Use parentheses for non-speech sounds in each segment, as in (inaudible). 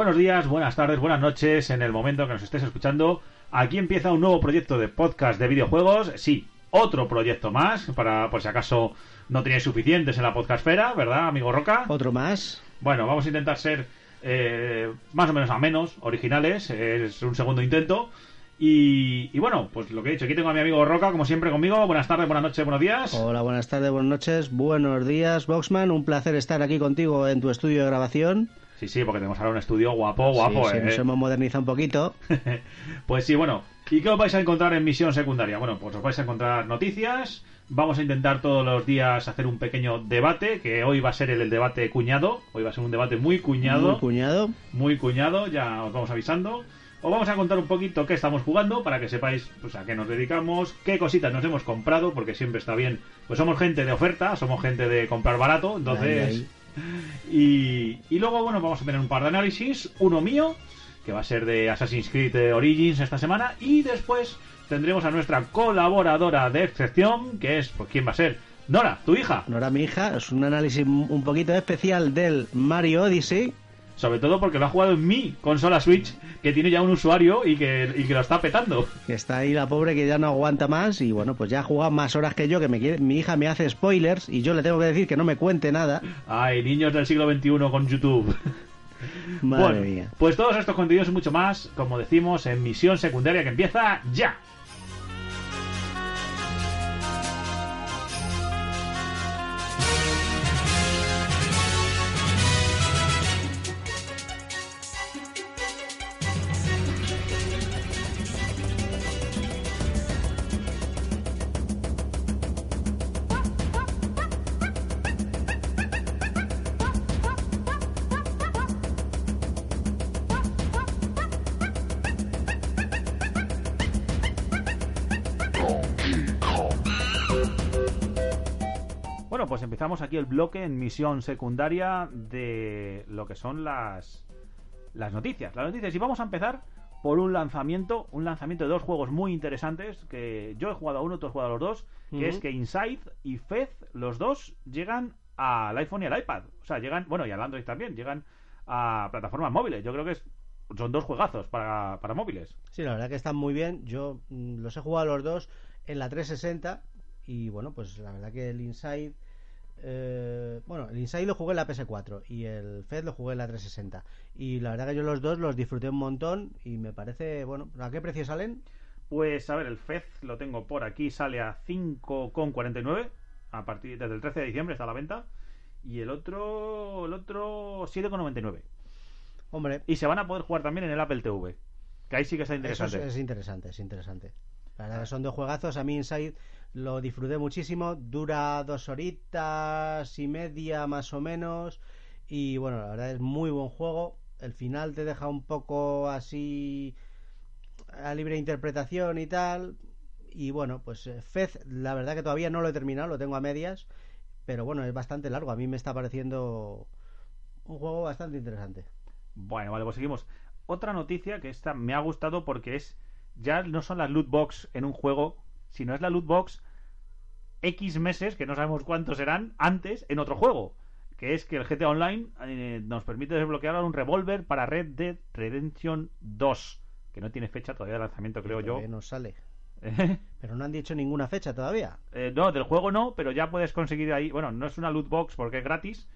Buenos días, buenas tardes, buenas noches en el momento que nos estés escuchando. Aquí empieza un nuevo proyecto de podcast de videojuegos. Sí, otro proyecto más, para por si acaso no teníais suficientes en la podcastfera, ¿verdad, amigo Roca? Otro más. Bueno, vamos a intentar ser eh, más o menos a menos originales. Es un segundo intento. Y, y bueno, pues lo que he dicho, aquí tengo a mi amigo Roca, como siempre, conmigo. Buenas tardes, buenas noches, buenos días. Hola, buenas tardes, buenas noches, buenos días, Boxman. Un placer estar aquí contigo en tu estudio de grabación. Sí, sí, porque tenemos ahora un estudio guapo, guapo, Sí, sí, ¿eh? nos hemos modernizado un poquito. (laughs) pues sí, bueno. ¿Y qué os vais a encontrar en misión secundaria? Bueno, pues os vais a encontrar noticias. Vamos a intentar todos los días hacer un pequeño debate, que hoy va a ser el, el debate cuñado. Hoy va a ser un debate muy cuñado. Muy cuñado. muy cuñado, ya os vamos avisando. Os vamos a contar un poquito qué estamos jugando para que sepáis pues, a qué nos dedicamos, qué cositas nos hemos comprado, porque siempre está bien. Pues somos gente de oferta, somos gente de comprar barato, entonces. (laughs) Y, y luego, bueno, vamos a tener un par de análisis, uno mío, que va a ser de Assassin's Creed Origins esta semana, y después tendremos a nuestra colaboradora de excepción, que es, pues, ¿quién va a ser? Nora, tu hija. Nora, mi hija, es un análisis un poquito especial del Mario Odyssey. Sobre todo porque lo ha jugado en mi consola Switch, que tiene ya un usuario y que, y que lo está petando. Que está ahí la pobre que ya no aguanta más y bueno, pues ya ha jugado más horas que yo, que me quiere- mi hija me hace spoilers y yo le tengo que decir que no me cuente nada. Ay, niños del siglo XXI con YouTube. Madre bueno, mía. pues todos estos contenidos y mucho más, como decimos, en misión secundaria que empieza ya. Pues empezamos aquí el bloque en misión secundaria de lo que son las las noticias. Las noticias y vamos a empezar por un lanzamiento, un lanzamiento de dos juegos muy interesantes que yo he jugado a uno, tú has jugado a los dos, que es que Inside y Fez, los dos llegan al iPhone y al iPad. O sea, llegan, bueno, y al Android también, llegan a plataformas móviles. Yo creo que es, son dos juegazos para, para móviles. Sí, la verdad que están muy bien. Yo mm, los he jugado los dos en la 360 y bueno, pues la verdad que el Inside... eh, bueno, el Inside lo jugué en la PS4 y el Fed lo jugué en la 360. Y la verdad que yo los dos los disfruté un montón y me parece, bueno, ¿a qué precio salen? Pues a ver, el Fez lo tengo por aquí, sale a 5,49 a partir desde el 13 de diciembre está a la venta y el otro el otro 7,99. Hombre, Y se van a poder jugar también en el Apple TV, que ahí sí que está eso interesante. es, es interesante, es interesante. La verdad que son dos juegazos. A mí Inside lo disfruté muchísimo. Dura dos horitas y media más o menos. Y bueno, la verdad es muy buen juego. El final te deja un poco así a libre interpretación y tal. Y bueno, pues eh, Fez, la verdad que todavía no lo he terminado, lo tengo a medias. Pero bueno, es bastante largo. A mí me está pareciendo un juego bastante interesante. Bueno, vale, pues seguimos. Otra noticia que esta me ha gustado porque es ya no son las loot box en un juego, sino es la loot box X meses, que no sabemos cuántos serán, antes en otro juego. Que es que el GTA Online eh, nos permite desbloquear un revólver para Red Dead Redemption 2. Que no tiene fecha todavía de lanzamiento, creo yo. No sale. Eh, Pero no han dicho ninguna fecha todavía. eh, no, del juego no, pero ya puedes conseguir ahí. Bueno, no es una loot box porque es gratis,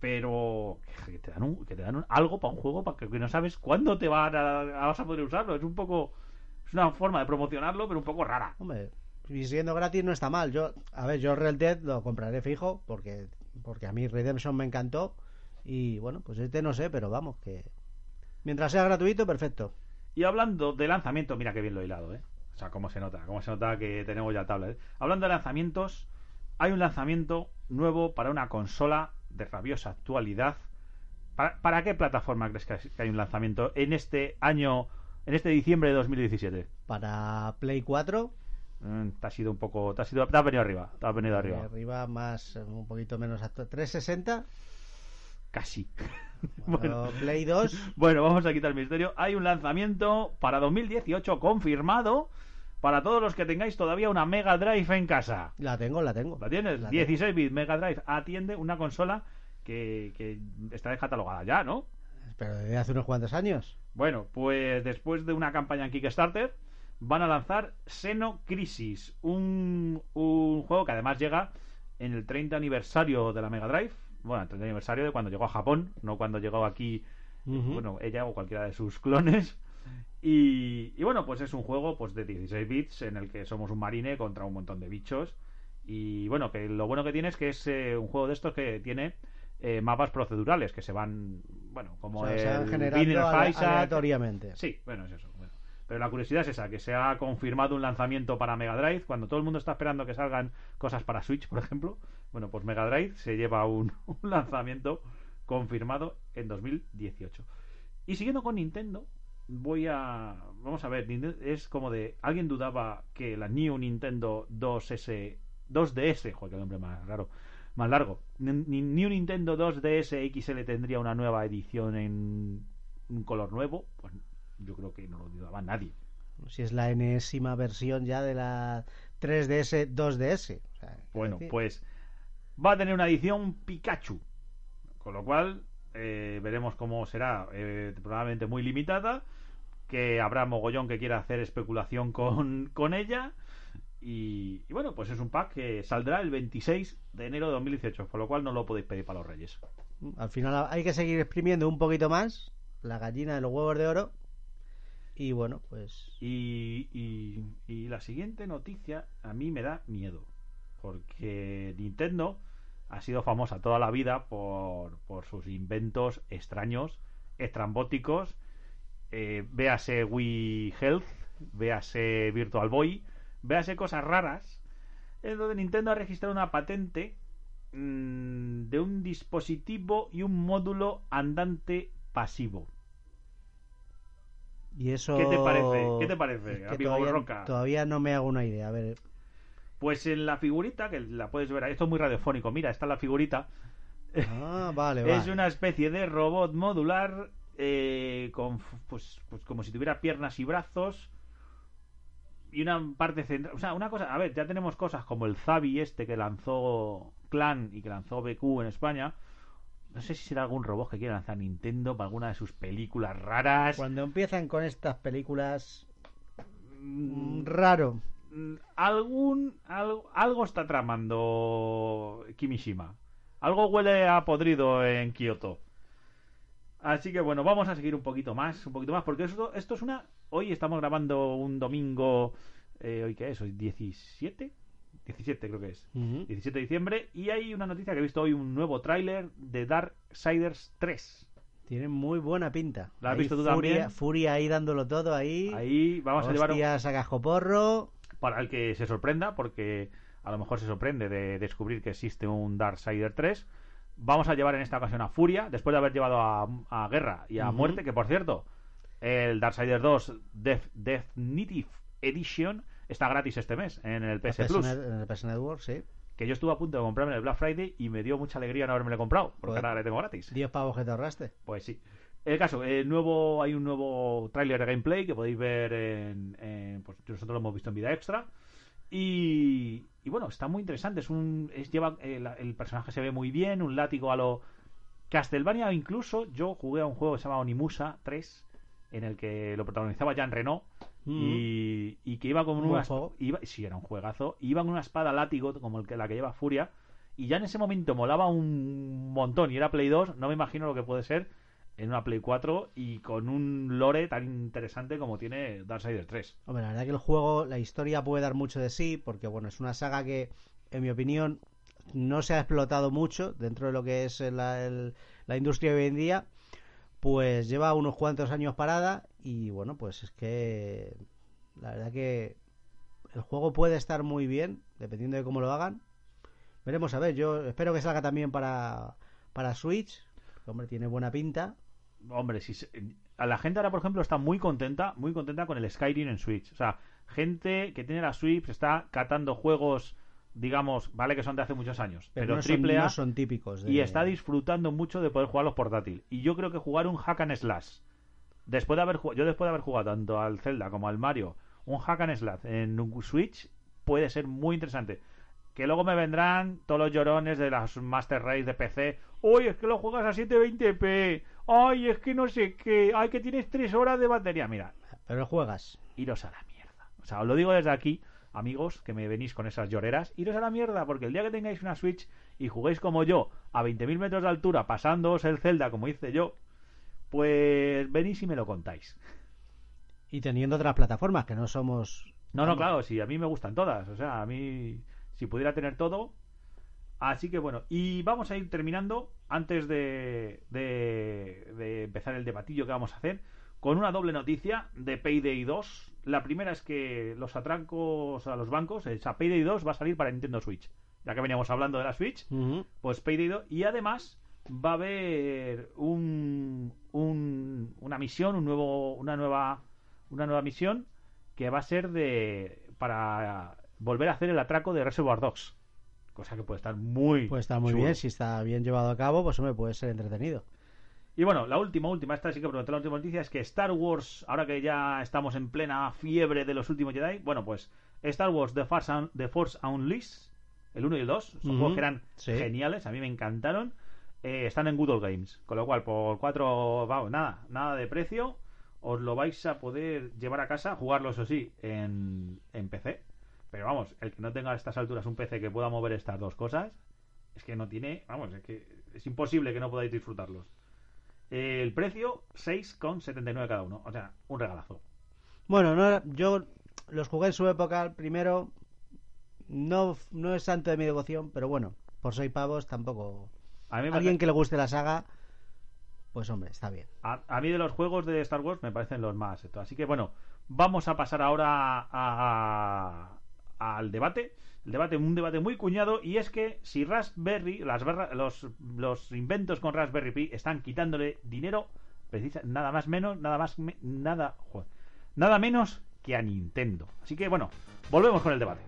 pero que te dan, un- que te dan un- algo para un juego para que, no sabes cuándo te van a- vas a poder usarlo. Es un poco. Es una forma de promocionarlo, pero un poco rara. Hombre, y siendo gratis no está mal. Yo, a ver, yo Red Dead lo compraré fijo porque porque a mí Redemption me encantó y bueno, pues este no sé, pero vamos que mientras sea gratuito, perfecto. Y hablando de lanzamiento, mira que bien lo he hilado, ¿eh? O sea, cómo se nota, cómo se nota que tenemos ya tabla. ¿eh? Hablando de lanzamientos, hay un lanzamiento nuevo para una consola de rabiosa actualidad. ¿Para, para qué plataforma crees que hay un lanzamiento en este año, en este diciembre de 2017? Para Play 4, Mm, te has sido un poco, te has, ido, te has venido arriba, te has venido arriba. arriba más eh, un poquito menos actu- 360, Casi. (laughs) bueno, bueno, Play 2, (laughs) bueno, vamos a quitar el misterio. Hay un lanzamiento para 2018 confirmado para todos los que tengáis todavía una Mega Drive en casa. la tengo, la tengo. ¿La tienes? La 16 bits Mega Drive atiende una consola que, que está descatalogada ya, ¿no? Pero desde hace unos cuantos años. Bueno, pues después de una campaña en Kickstarter, van a lanzar Xeno Crisis, un, un juego que además llega en el 30 aniversario de la Mega Drive. Bueno, el 30 aniversario de cuando llegó a Japón, no cuando llegó aquí, bueno, ella o cualquiera de sus clones. Y, y bueno, pues es un juego pues de 16 bits en el que somos un marine contra un montón de bichos. Y bueno, que lo bueno que tiene es que es eh, un juego de estos que tiene eh, mapas procedurales que se van, bueno, como O sea, se van el generando Binner of ale- Isaac. aleatoriamente. Sí, bueno, es eso. bueno. Pero la curiosidad es esa, que se ha confirmado un lanzamiento para Mega Drive, cuando todo el mundo está esperando que salgan cosas para Switch, por ejemplo. Bueno, pues Mega Drive se lleva un, (laughs) un lanzamiento confirmado en 2018. Y siguiendo con Nintendo, voy a... Vamos a ver, es como de... Alguien dudaba que la New Nintendo 2S... 2DS, joder, qué nombre más raro, más largo. Ni- ni- New Nintendo 2DS XL tendría una nueva edición en un color nuevo. Pues yo creo que no lo dudaba nadie. Si es la enésima versión ya de la 3DS, 2DS. O sea, Bueno, decir, pues va a tener una edición Pikachu. Con lo cual, eh, veremos cómo será. eh, probablemente muy limitada. Que habrá mogollón que quiera hacer especulación con, con ella. Y, y bueno, pues es un pack que saldrá el 26 de enero de 2018. Por lo cual no lo podéis pedir para los Reyes. Al final hay que seguir exprimiendo un poquito más la gallina de los huevos de oro. Y bueno, pues. Y, y- y la siguiente noticia a mí me da miedo. Porque Nintendo ha sido famosa toda la vida por, por sus inventos extraños, estrambóticos. Eh, véase Wii Health, véase Virtual Boy, véase cosas raras. En donde Nintendo ha registrado una patente mm, de un dispositivo y un módulo andante pasivo. Y eso. ¿Qué te parece? ¿Qué te parece, Es que amigo todavía, Roca? todavía no me hago una idea. A ver. Pues en la figurita, que la puedes ver ahí, esto es muy radiofónico, mira, está la figurita. Ah, vale, (laughs) Es vale. una especie de robot modular eh, con, pues, pues como si tuviera piernas y brazos y una parte central. O sea, una cosa, a ver, ya tenemos cosas como el Zabi este que lanzó Clan y que lanzó BQ en España. No sé si será algún robot que quiera lanzar Nintendo para alguna de sus películas raras. Cuando empiezan con estas películas. Mm, Raro. Mm, algún algo, algo está tramando Kimishima. Algo huele a podrido en Kioto. Así que bueno, vamos a seguir un poquito más, un poquito más, porque esto, esto es una... Hoy estamos grabando un domingo... eh, ¿Hoy qué es? ¿Hoy 17? 17 creo que es. Ujú. 17 de diciembre. Y hay una noticia que he visto hoy, un nuevo tráiler de Darksiders 3. Tiene muy buena pinta. ¿La has Ahí visto tú Furia, también? Furia ahí dándolo todo ahí. Ahí vamos a llevar... un- a cascoporro. para el que se sorprenda, porque a lo mejor se sorprende de descubrir que existe un Darksider 3. Vamos a llevar en esta ocasión a Furia, después de haber llevado a, a Guerra y a. Muerte, que por cierto, el Darksider 2 Def- Definitive Edition está gratis este mes en el PS PS Plus. En el PS Network, sí. Que yo estuve a punto de comprarme en el Black Friday y me dio mucha alegría no haberme comprado, porque ahora le tengo gratis. 10 pavos que te ahorraste. Pues sí. El caso, el nuevo, hay un nuevo tráiler de gameplay que podéis ver en, en- pues nosotros lo hemos visto en vida extra. Y, y bueno, está muy interesante. Es un, es, lleva, el, el personaje se ve muy bien, un látigo a lo Castlevania. Incluso yo jugué a un juego que se llama Onimusa 3, en el que lo protagonizaba Jean Reno. Y, y que iba con una iba, sí era un juegazo iba con una espada látigo como el que la que lleva Furia y ya en ese momento molaba un montón y era Play 2 no me imagino lo que puede ser en una Play 4 y con un lore tan interesante como tiene Darksiders 3 Hombre, la verdad que el juego, la historia puede dar mucho de sí, porque bueno, es una saga que, en mi opinión, no se ha explotado mucho dentro de lo que es la, el- la industria de hoy en día. Pues lleva unos cuantos años parada y bueno, pues es que la verdad que el juego puede estar muy bien, dependiendo de cómo lo hagan. Veremos a ver, yo espero que salga también para, para Switch, hombre, tiene buena pinta. hombre si se- a la gente ahora por ejemplo está muy contenta muy contenta con el Skyrim en Switch o sea gente que tiene la Switch está catando juegos digamos vale que son de hace muchos años Pero, pero, no, triple son, A no son típicos. de- y está disfrutando mucho de poder jugarlos portátil. Y yo creo que jugar un hack and slash, después de haber yo después de haber jugado tanto al Zelda como al Mario, un hack and slash en un Switch puede ser muy interesante. Que luego me vendrán todos los llorones de las Master Race de PC. Uy, es que lo juegas a 720p. ay, es que no sé qué, ay, que tienes tres horas de batería. Mira, Pero juegas. iros a la mierda. O sea, os lo digo desde aquí, amigos, que me venís con esas lloreras, iros a la mierda, porque el día que tengáis una Switch y juguéis como yo, a 20.000 metros de altura, pasándoos el Zelda, como hice yo, pues venís y me lo contáis. Y teniendo otras plataformas que no somos. No, no, claro, sí, a mí me gustan todas. O sea, a mí, si pudiera tener todo. Así que bueno, y vamos a ir terminando antes de, de, de empezar el debatillo que vamos a hacer con una doble noticia de Payday 2. La primera es que los atrancos a los bancos, o sea, Payday 2 va a salir para Nintendo Switch. Ya que veníamos hablando de la Switch, pues Payday 2. Y además va a haber un, un- una misión, un nuevo, una nueva, una nueva misión que va a ser de para volver a hacer el atraco de Reservoir Dogs. Cosa que puede estar muy Pues está muy chulo. bien. Si está bien llevado a cabo, pues hombre, puede ser entretenido. Y bueno, la última, última, esta sí que prometo la última noticia es que Star Wars, ahora que ya estamos en plena fiebre de los últimos Jedi, bueno, pues Star Wars The Force, Un- The Force Unleashed, el 1 y el 2, son juegos que eran sí. geniales, a mí me encantaron, eh, están en Google Games, con lo cual por 4, vamos, nada, nada de precio, os lo vais a poder llevar a casa, jugarlo eso sí, en, en PC, pero vamos, el que no tenga a estas alturas un PC que pueda mover estas dos cosas, es que no tiene, vamos, es que es imposible que no podáis disfrutarlos. El precio 6,79 cada uno. O sea, un regalazo. Bueno, no, yo los jugué en su época. el Primero, no, no es santo de mi devoción, pero bueno, por seis pavos tampoco. A mí, Alguien que le guste la saga, pues hombre, está bien. a, a mí de los juegos de Star Wars me parecen los más. Así que bueno, vamos a pasar ahora a- a- al debate. El debate, un debate muy cuñado, y es que si Raspberry, las los, los inventos con Raspberry Pi están quitándole dinero, precisa, nada más menos, nada más, nada, nada menos que a Nintendo. Así que bueno, volvemos con el debate.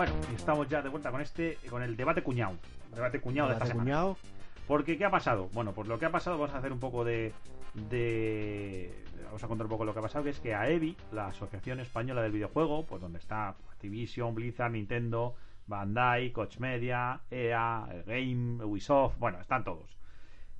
Bueno, y estamos ya de vuelta con este, con el debate cuñado. Debate cuñado de esta Debate semana. cuñado. Porque, ¿qué ha pasado? Bueno, pues lo que ha pasado, vamos a hacer un poco de, de- Vamos a contar un poco lo que ha pasado, que es que AEBI, la Asociación Española del Videojuego, pues donde está Activision, Blizzard, Nintendo, Bandai, Koch Media, EA, Game, Ubisoft, bueno, están todos.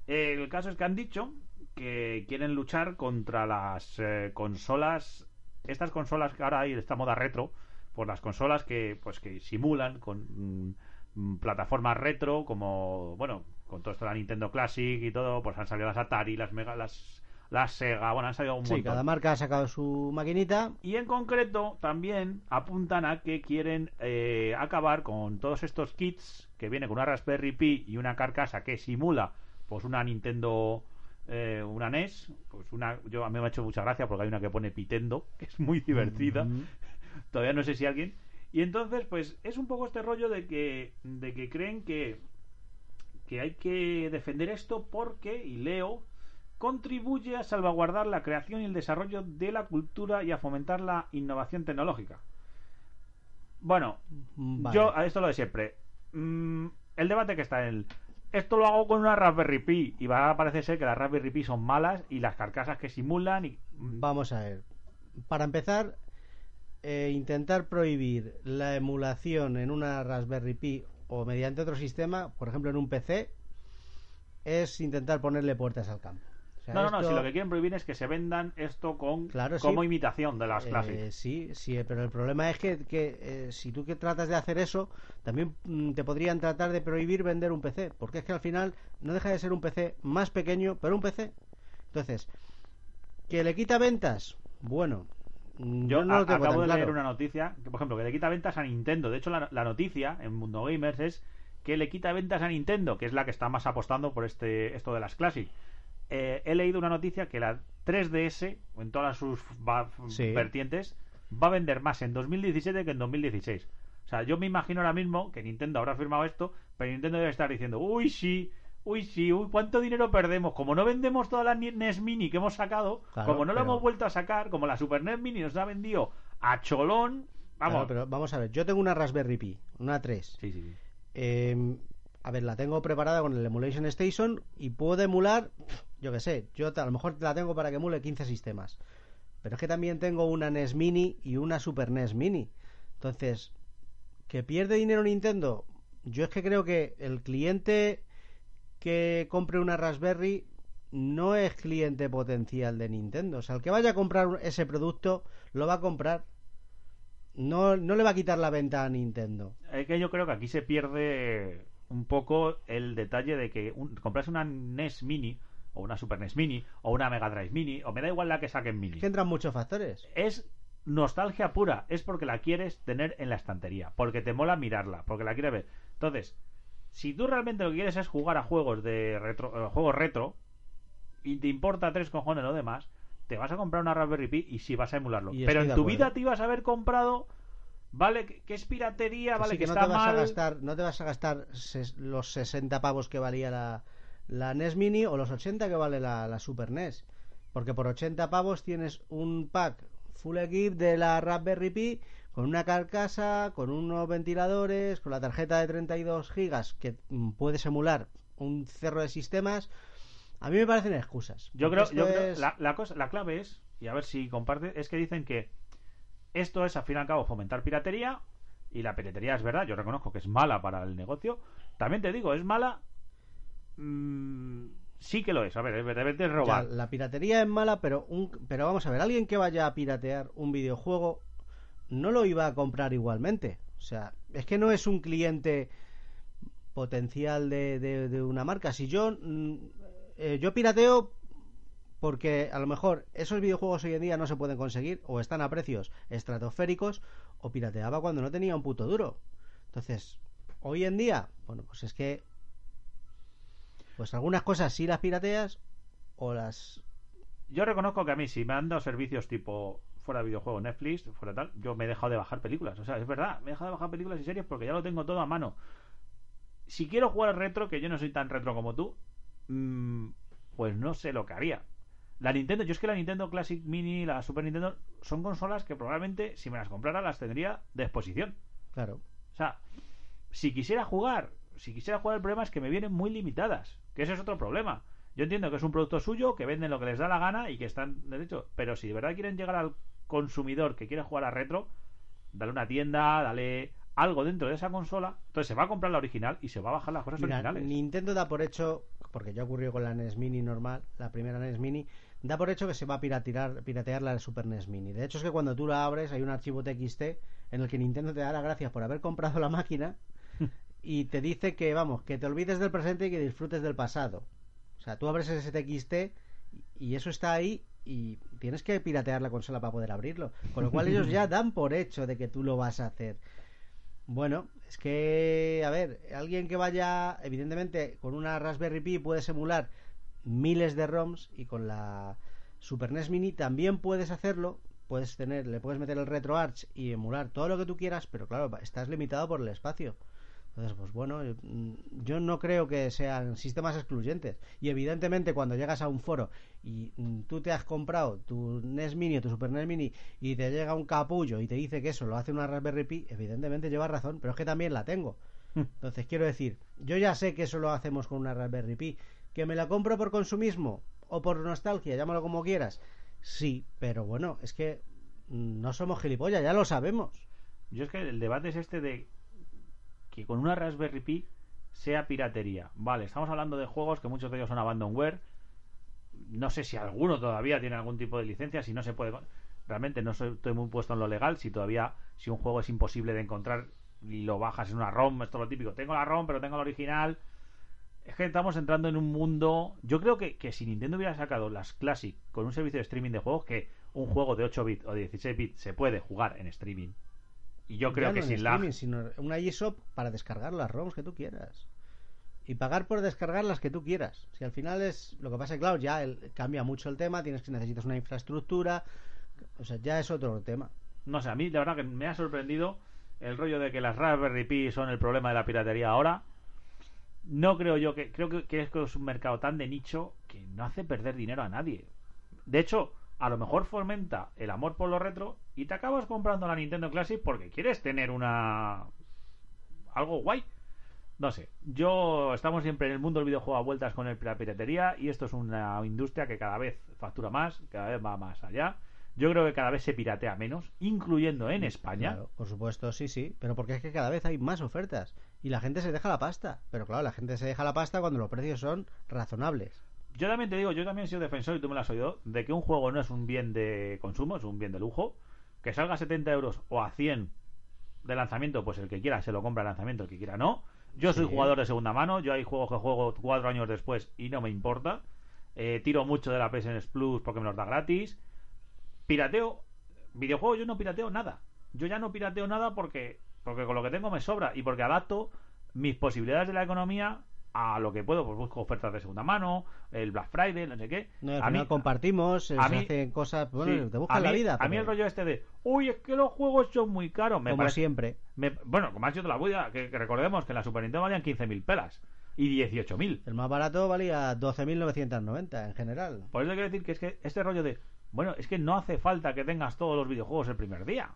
El caso es que han dicho que quieren luchar contra las eh, consolas, estas consolas que ahora hay esta moda retro, pues las consolas que pues que simulan con mm, plataformas retro como bueno con todo esto de la Nintendo Classic y todo pues han salido las Atari las Mega las las Sega bueno han salido un Sí, montón cada marca ha sacado su maquinita. y en concreto también apuntan a que quieren eh, acabar con todos estos kits que viene con una Raspberry Pi y una carcasa que simula pues una Nintendo eh, una NES pues una yo a mí me ha hecho mucha gracia porque hay una que pone Pitendo que es muy divertida Ujú. Todavía no sé si alguien y entonces pues es un poco este rollo de que de que creen que que hay que defender esto porque y leo contribuye a salvaguardar la creación y el desarrollo de la cultura y a fomentar la innovación tecnológica bueno Vale. yo a esto lo de siempre Mm, el debate que está en el esto lo hago con una Raspberry Pi y va a parecer ser que las Raspberry Pi son malas y las carcasas que simulan y Vamos a ver. Para empezar, eh, intentar prohibir la emulación en una Raspberry Pi o mediante otro sistema, por ejemplo en un PC, es intentar ponerle puertas al campo. O sea, No, no, no, esto- si lo que quieren prohibir es que se vendan esto con Claro, como sí. imitación de las Eh, Classic. sí, sí, pero el problema es que, que, eh, si tú que tratas de hacer eso, también mm, te podrían tratar de prohibir vender un PC, porque es que al final no deja de ser un PC más pequeño, pero un PC. Entonces, ¿que le quita ventas? Bueno, Yo yo no a- acabo tan de claro. leer una noticia, que, por ejemplo, que le quita ventas a Nintendo. De hecho, la, la noticia en Mundo Gamers es que le quita ventas a Nintendo, que es la que está más apostando por este esto de las Classic. Eh, he leído una noticia que la 3DS, en todas sus va- Sí. vertientes, va a vender más en 2017 que en 2016. O sea, yo me imagino ahora mismo que Nintendo habrá firmado esto, pero Nintendo debe estar diciendo, uy, sí, uy, sí, uy, ¿cuánto dinero perdemos? Como no vendemos toda la NES Mini que hemos sacado, Claro, como no la hemos vuelto a sacar, como la Super NES Mini nos ha vendido a cholón, Vamos. Claro, pero vamos a ver, yo tengo una Raspberry Pi, una 3. Sí, sí, sí. Eh, a ver, la tengo preparada con el Emulation Station y puedo emular, yo qué sé, yo a lo mejor la tengo para que emule 15 sistemas. Pero es que también tengo una NES Mini y una Super NES Mini. Entonces, ¿que pierde dinero Nintendo? Yo es que creo que el cliente que compre una Raspberry no es cliente potencial de Nintendo. O sea, el que vaya a comprar ese producto lo va a comprar. No, no le va a quitar la venta a Nintendo. Es que yo creo que aquí se pierde un poco el detalle de que un, comprarse una NES Mini o una Super NES Mini o una Mega Drive Mini o me da igual la que saquen Mini. Es que entran muchos factores. Es nostalgia pura, es porque la quieres tener en la estantería, porque te mola mirarla, porque la quieres ver. Entonces, si tú realmente lo que quieres es jugar a juegos de retro, eh, juegos retro y te importa tres cojones lo demás, te vas a comprar una Raspberry Pi y sí vas a emularlo. Y Pero en tu vida te ibas a haber comprado, vale, que, es piratería, vale, sí, que, que no está te vas mal. a gastar, no te vas a gastar ses- los 60 pavos que valía la, la NES Mini o los 80 que vale la, la Super NES. Porque por 80 pavos tienes un pack full equip de la Raspberry Pi con una carcasa, con unos ventiladores, con la tarjeta de 32 gigas que mm, puedes emular un cerro de sistemas. A mí me parecen excusas. Yo creo, yo creo- es- la, la cosa, la clave es, y a ver si comparte, es que dicen que esto es, al fin y al cabo, fomentar piratería, y la piratería es verdad, yo reconozco que es mala para el negocio. También te digo, es mala. mm, sí que lo es, a ver, es Ya, robar. la piratería es mala, pero un, pero vamos a ver, alguien que vaya a piratear un videojuego no lo iba a comprar igualmente. O sea, es que no es un cliente potencial de, una marca. Si yo mm, eh, yo pirateo porque a lo mejor esos videojuegos hoy en día no se pueden conseguir o están a precios estratosféricos o pirateaba cuando no tenía un puto duro. Entonces, hoy en día, bueno, pues es que pues algunas cosas sí las pirateas o las Yo reconozco que a mí, si me han dado servicios tipo fuera de videojuego, Netflix, fuera tal, yo me he dejado de bajar películas. O sea, es verdad, me he dejado de bajar películas y series porque ya lo tengo todo a mano. Si quiero jugar al retro, que yo no soy tan retro como tú, mm, pues no sé lo que haría. La Nintendo, yo es que la Nintendo Classic Mini, la Super Nintendo, son consolas que probablemente si me las comprara las tendría de exposición. claro O sea, si quisiera jugar, si quisiera jugar, el problema es que me vienen muy limitadas. Que ese es otro problema. Yo entiendo que es un producto suyo, que venden lo que les da la gana y que están derecho. Pero si de verdad quieren llegar al consumidor que quiere jugar a retro, dale una tienda, dale algo dentro de esa consola. Entonces se va a comprar la original y se va a bajar las cosas Mira, originales. Nintendo da por hecho, porque ya ocurrió con la NES Mini normal, la primera NES Mini, da por hecho que se va a piratear, piratear la Super NES Mini. De hecho es que cuando tú la abres hay un archivo TXT en el que Nintendo te da las gracias por haber comprado la máquina (laughs) y te dice que, vamos, que te olvides del presente y que disfrutes del pasado. O sea, tú abres ese TXT y eso está ahí y tienes que piratear la consola para poder abrirlo. Con lo cual ellos ya (laughs) dan por hecho de que tú lo vas a hacer. Bueno, es que, a ver, alguien que vaya, evidentemente, con una Raspberry Pi puedes emular miles de ROMs y con la Super NES Mini también puedes hacerlo. Puedes tener, le puedes meter el RetroArch y emular todo lo que tú quieras, pero claro, estás limitado por el espacio. Entonces, pues bueno, yo, mm, yo no creo que sean sistemas excluyentes. Y evidentemente cuando llegas a un foro y mm, tú te has comprado tu NES Mini o tu Super NES Mini y te llega un capullo y te dice que eso lo hace una Raspberry Pi, evidentemente llevas razón, pero es que también la tengo. Entonces quiero decir, yo ya sé que eso lo hacemos con una Raspberry Pi. ¿Que me la compro por consumismo o por nostalgia? Llámalo como quieras. Sí, pero bueno, es que mm, no somos gilipollas, ya lo sabemos. Yo es que el debate es este de que con una Raspberry Pi sea piratería. Vale, estamos hablando de juegos que muchos de ellos son abandonware. No sé si alguno todavía tiene algún tipo de licencia, si no se puede. Realmente no estoy muy puesto en lo legal. Si todavía, si un juego es imposible de encontrar y lo bajas en una ROM, esto es lo típico. Tengo la ROM, pero tengo la original. Es que estamos entrando en un mundo. Yo creo que, que si Nintendo hubiera sacado las Classic con un servicio de streaming de juegos, que un juego de 8 bits o de 16 bits se puede jugar en streaming. Y yo creo Ya que no sin lag. sino una eShop para descargar las ROMs que tú quieras. Y pagar por descargar las que tú quieras. Si al final es. Lo que pasa es que, claro, ya el- cambia mucho el tema. Tienes que necesitas una infraestructura. O sea, ya es otro tema. No sé, a mí la verdad que me ha sorprendido el rollo de que las Raspberry Pi son el problema de la piratería ahora. No creo yo que. Creo que, que es un mercado tan de nicho que no hace perder dinero a nadie. De hecho, a lo mejor fomenta el amor por lo retro y te acabas comprando la Nintendo Classic porque quieres tener una algo guay. No sé, yo estamos siempre en el mundo del videojuego a vueltas con el, la piratería y esto es una industria que cada vez factura más, cada vez va más allá. Yo creo que cada vez se piratea menos, incluyendo en España. Claro, por supuesto, sí, sí. Pero porque es que cada vez hay más ofertas y la gente se deja la pasta. Pero claro, la gente se deja la pasta cuando los precios son razonables. Yo también te digo, yo también he sido defensor, y tú me lo has oído, de que un juego no es un bien de consumo, es un bien de lujo. Que salga a 70 euros o a 100 de lanzamiento, pues el que quiera se lo compra de lanzamiento, el que quiera no. Yo soy Sí. jugador de segunda mano, yo hay juegos que juego cuatro años después y no me importa. Eh, tiro mucho de la PSN Plus porque me los da gratis. Pirateo, videojuegos yo no pirateo nada. Yo ya no pirateo nada porque, porque con lo que tengo me sobra y porque adapto mis posibilidades de la economía a lo que puedo. Pues busco ofertas de segunda mano, el Black Friday, no sé qué. No, A mí- compartimos, a se mí- hacen cosas, bueno, Sí, te buscan la vida. A mí el rollo este de, uy, es que los juegos son muy caros. Me como parece- siempre. me- bueno, como has dicho la bulla, que, que recordemos que en la Super Nintendo valían 15.000 pelas y 18.000. El más barato valía 12.990 en general. Por eso quiero decir que es que este rollo de, bueno, es que no hace falta que tengas todos los videojuegos el primer día.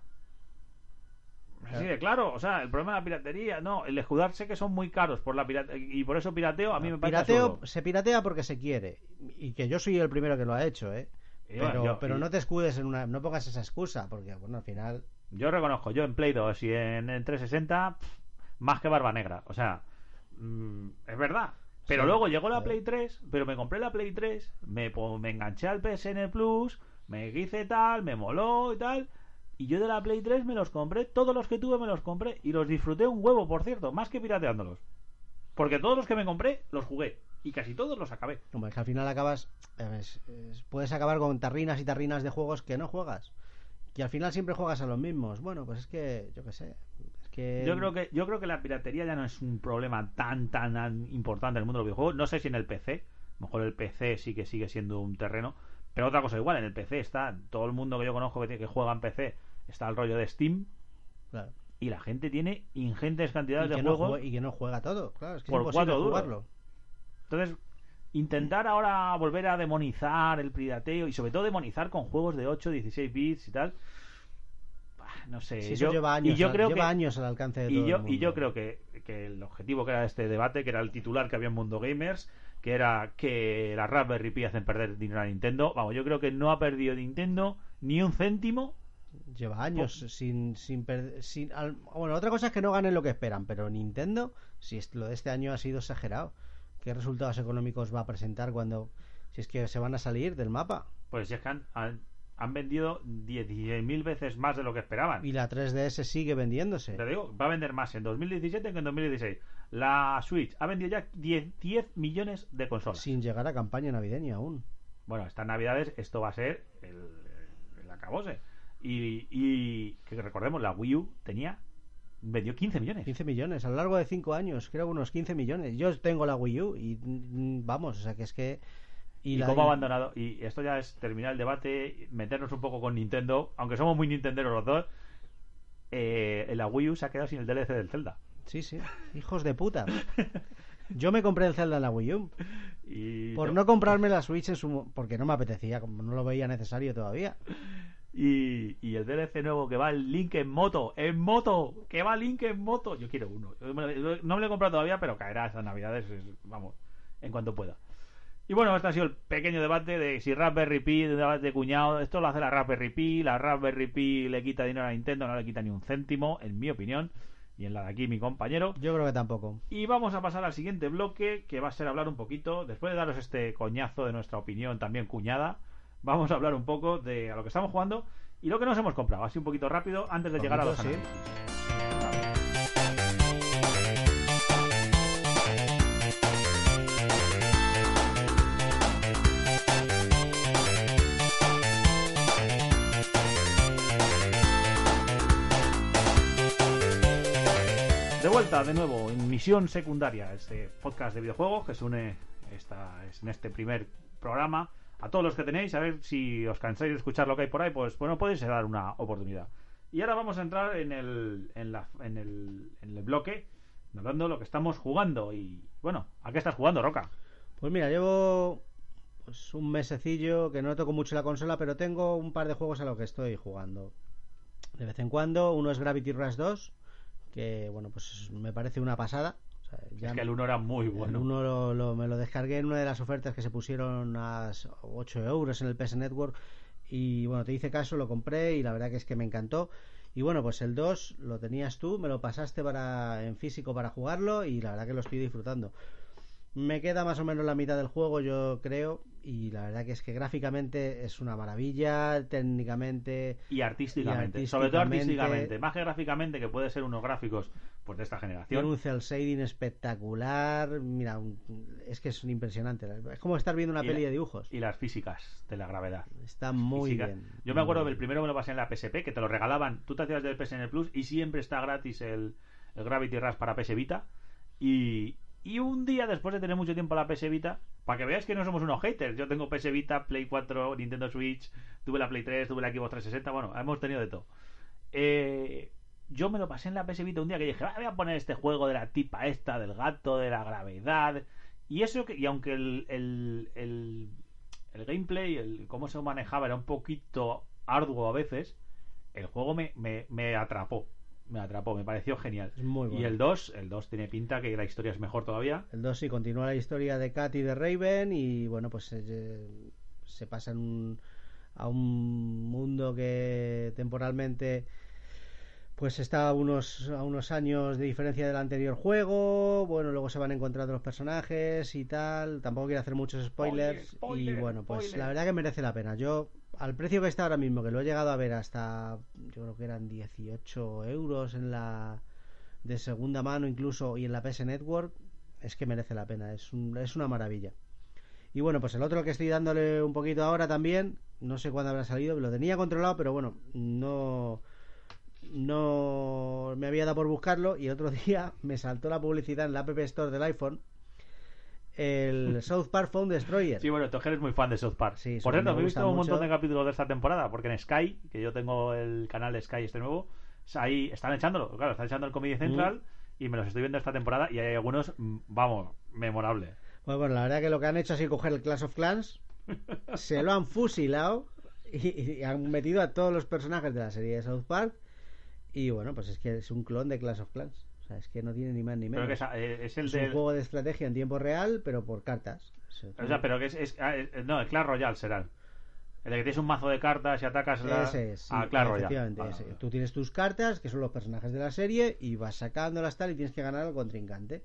Así de claro, o sea, el problema de la piratería, no, el escudarse que son muy caros por la pirate y por eso pirateo a mí me parece Pirateo, absurdo. se piratea porque se quiere. Y que yo soy el primero que lo ha hecho, ¿eh? Y bueno, Pero, yo- pero y- no te escudes en una. No pongas esa excusa, porque, bueno, al final. Yo reconozco, yo en Play 2 y en, en 360, pff, más que barba negra. O sea, mm, es verdad. Pero Sí, luego llegó la. Play 3, pero me compré la Play 3, me, me enganché al PSN Plus, me hice tal, me moló y tal. Y yo de la Play 3 me los compré, todos los que tuve me los compré y los disfruté un huevo, por cierto, más que pirateándolos. Porque todos los que me compré los jugué y casi todos los acabé. Como es que al final acabas. eh, es- es- puedes acabar con tarrinas y tarrinas de juegos que no juegas. Y al final siempre juegas a los mismos. Bueno, pues es que. Yo qué sé. Es que. Yo creo que yo creo que la piratería ya no es un problema tan tan, tan importante en el mundo de los videojuegos. No sé si en el PC, a lo mejor el PC sí que sigue siendo un terreno, pero otra cosa igual, en el PC está todo el mundo que yo conozco que, tiene- que juega en PC, está el rollo de Steam Claro. y la gente tiene ingentes cantidades de no juegos. jue- y que no juega todo. Claro, es que Por es imposible cuatro duros. jugarlo. Entonces, intentar ahora volver a demonizar el pirateo y sobre todo demonizar con juegos de 8, 16 bits y tal. No sé, Sí, eso yo, lleva años, y yo creo lleva que, años al alcance de y todo yo, el y yo creo que, que el objetivo que era este debate, que era el titular que había en Mundo Gamers, que era que la Raspberry Pi hacen perder dinero a Nintendo. Vamos, yo creo que no ha perdido Nintendo ni un céntimo. Lleva años sin, sin, perder- sin al- Bueno, otra cosa es que no ganen lo que esperan, pero Nintendo, si es- lo de este año ha sido exagerado. ¿Qué resultados económicos va a presentar cuando... Si es que se van a salir del mapa? Pues es que han, han, han vendido 16.000 veces más de lo que esperaban. Y la 3DS sigue vendiéndose. Te digo, va a vender más en 2017 que en 2016. La Switch ha vendido ya 10, 10 millones de consolas. Sin llegar a campaña navideña aún. Bueno, estas navidades esto va a ser el, el acabose. Y, y que recordemos, la Wii U tenía vendió 15 millones. 15 millones, a lo largo de 5 años, creo unos 15 millones. Yo tengo la Wii U y mm, vamos, o sea que es que... Y, la- cómo ha abandonado. Y esto ya es terminar el debate, meternos un poco con Nintendo, aunque somos muy nintenderos los dos. Eh, la Wii U se ha quedado sin el DLC del Zelda. Sí, sí, hijos de puta. (laughs) Yo me compré el Zelda en la Wii U. Y Por no comprarme la Switch en su... Porque no me apetecía, como no lo veía necesario todavía. Y, y el DLC nuevo que va el Link en moto, en moto, que va Link en moto. Yo quiero uno. No me lo he comprado todavía, pero caerá estas navidades, es- vamos, en cuanto pueda. Y bueno, este ha sido el pequeño debate de si Raspberry Pi, de debate de cuñado, esto lo hace la Raspberry Pi, la Raspberry Pi le quita dinero a Nintendo, no le quita ni un céntimo, en mi opinión, y en la de aquí mi compañero. Yo creo que tampoco. Y vamos a pasar al siguiente bloque, que va a ser hablar un poquito, después de daros este coñazo de nuestra opinión también cuñada, vamos a hablar un poco de a lo que estamos jugando y lo que nos hemos comprado, así un poquito rápido, antes de llegar a los sí. análisis. Vuelta de nuevo en Misión Secundaria, este podcast de videojuegos que se une esta, en este primer programa. A todos los que tenéis, a ver si os cansáis de escuchar lo que hay por ahí, pues bueno, podéis dar una oportunidad. Y ahora vamos a entrar en el, en la, en el, en el bloque, hablando de lo que estamos jugando. Y bueno, ¿a qué estás jugando, Roca? Pues mira, llevo pues un mesecillo que no toco mucho la consola, pero tengo un par de juegos a los que estoy jugando. De vez en cuando, uno es Gravity Rush 2, que bueno, pues me parece una pasada. O sea, ya Es que el 1 era muy el bueno. uno lo- lo- me lo descargué en una de las ofertas que se pusieron a 8 euros en el PS Network. Y bueno, te hice caso, lo compré y la verdad que es que me encantó. Y bueno, pues el 2 lo tenías tú, me lo pasaste para en físico para jugarlo y la verdad que lo estoy disfrutando. Me queda más o menos la mitad del juego, yo creo, y la verdad que es que gráficamente es una maravilla, técnicamente Y artísticamente, Y sobre todo artísticamente- más que gráficamente, que puede ser unos gráficos pues de esta tiene generación. un cel shading espectacular, mira, un- es que es impresionante, es como estar viendo una Y peli la- de dibujos. Y las físicas de la gravedad. Está muy bien. Yo me acuerdo del primero me lo pasé en la PSP, que te lo regalaban. Tú te hacías del PSN Plus y siempre está gratis el, el Gravity Rush para PS Vita. Y, y un día después de tener mucho tiempo la PS Vita, para que veáis que no somos unos haters. Yo tengo PS Vita, Play 4, Nintendo Switch, tuve la Play 3, tuve la Xbox 360, bueno, hemos tenido de todo. Eh, yo me lo pasé en la PS Vita un día que dije, "Ah, voy a poner este juego de la tipa esta, del gato, de la gravedad. Y eso que, y aunque el, el, el, el gameplay, el cómo se manejaba era un poquito arduo a veces, el juego me, me, me atrapó. Me atrapó, me pareció genial. Es muy bueno. Y el 2, el 2 tiene pinta que la historia es mejor todavía. El 2 sí continúa la historia de Kat y de Raven y bueno, pues eh, se pasa en un- a un mundo que temporalmente pues está a unos, a unos años de diferencia del anterior juego. Bueno, luego se van encontrando los personajes y tal. Tampoco quiero hacer muchos spoilers. Spoiler, y bueno, pues spoiler. la verdad que merece la pena. Yo, al precio que está ahora mismo, que lo he llegado a ver hasta, yo creo que eran 18 euros en la de segunda mano incluso y en la PS Network, es que merece la pena. Es, es una maravilla. Y bueno, pues el otro que estoy dándole un poquito ahora también, no sé cuándo habrá salido, lo tenía controlado, pero bueno, no no me había dado por buscarlo y el otro (laughs) día me saltó la publicidad en la App Store del iPhone el (laughs) South Park Phone Destroyer. Sí, bueno, tú eres muy fan de South Park. Sí, Por cierto, me he visto un montón de capítulos de esta temporada, porque en Sky, que yo tengo el canal de Sky este nuevo, ahí están echándolo, claro, están echando el Comedy Central y me los estoy viendo esta temporada y hay algunos, mm, vamos, memorables. Pues bueno, la verdad que lo que han hecho ha sido coger el Clash of Clans, (laughs) se lo han fusilado y, y han metido a todos los personajes de la serie de South Park. Y bueno, pues es que es un clon de Clash of Clans. O sea, es que no tiene ni más ni Pero menos. que es, eh, es el Es del... un juego de estrategia en tiempo real, pero por cartas. O sea, pero que es... es- ah, eh, no, el Clash Royale será. El de que tienes un mazo de cartas y atacas la... Ese es, sí, ah, Royale. efectivamente, Ah, ese. Tú tienes tus cartas, que son los personajes de la serie, y vas sacándolas tal y tienes que ganar al contrincante.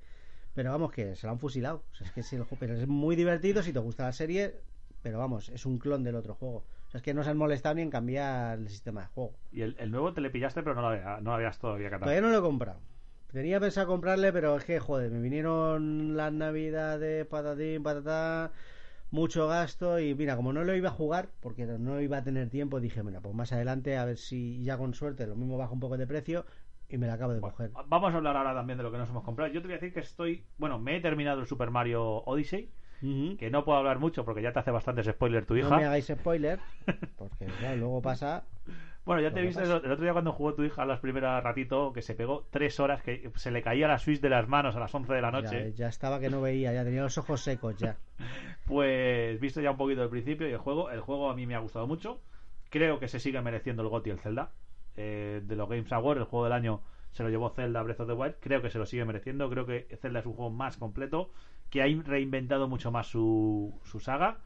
Pero vamos, que se lo han fusilado. O sea, es que es, el ju- pero es muy divertido si te gusta la serie, pero vamos, es un clon del otro juego. O sea, es que no se han molestado ni en cambiar el sistema de juego. Y el, el nuevo te le pillaste, pero no lo, había- no lo habías todavía catado. Todavía no lo he comprado. Tenía pensado comprarle, pero es que, joder, me vinieron las navidades, patatín, patatá, mucho gasto y mira, como no lo iba a jugar, porque no iba a tener tiempo, dije, mira, pues más adelante a ver si ya con suerte lo mismo baja un poco de precio y me la acabo de Bueno, coger. vamos a hablar ahora también de lo que nos hemos comprado. Yo te voy a decir que estoy... Bueno, me he terminado el Super Mario Odyssey, que no puedo hablar mucho porque ya te hace bastantes spoilers tu hija. No me hagáis spoiler, (laughs) porque claro, luego pasa... Bueno, ya te viste el otro día cuando jugó tu hija las primeras ratito, que se pegó tres horas, que se le caía la Switch de las manos a las 11 de la noche. ya estaba que no veía, ya tenía los ojos secos ya. (laughs) Pues visto ya un poquito el principio y el juego, el juego a mí me ha gustado mucho. Creo que se sigue mereciendo el GOTY el Zelda. Eh, de los Games Awards, el juego del año se lo llevó Zelda Breath of the Wild. Creo que se lo sigue mereciendo. Creo que Zelda es un juego más completo, que ha reinventado mucho más su, su saga.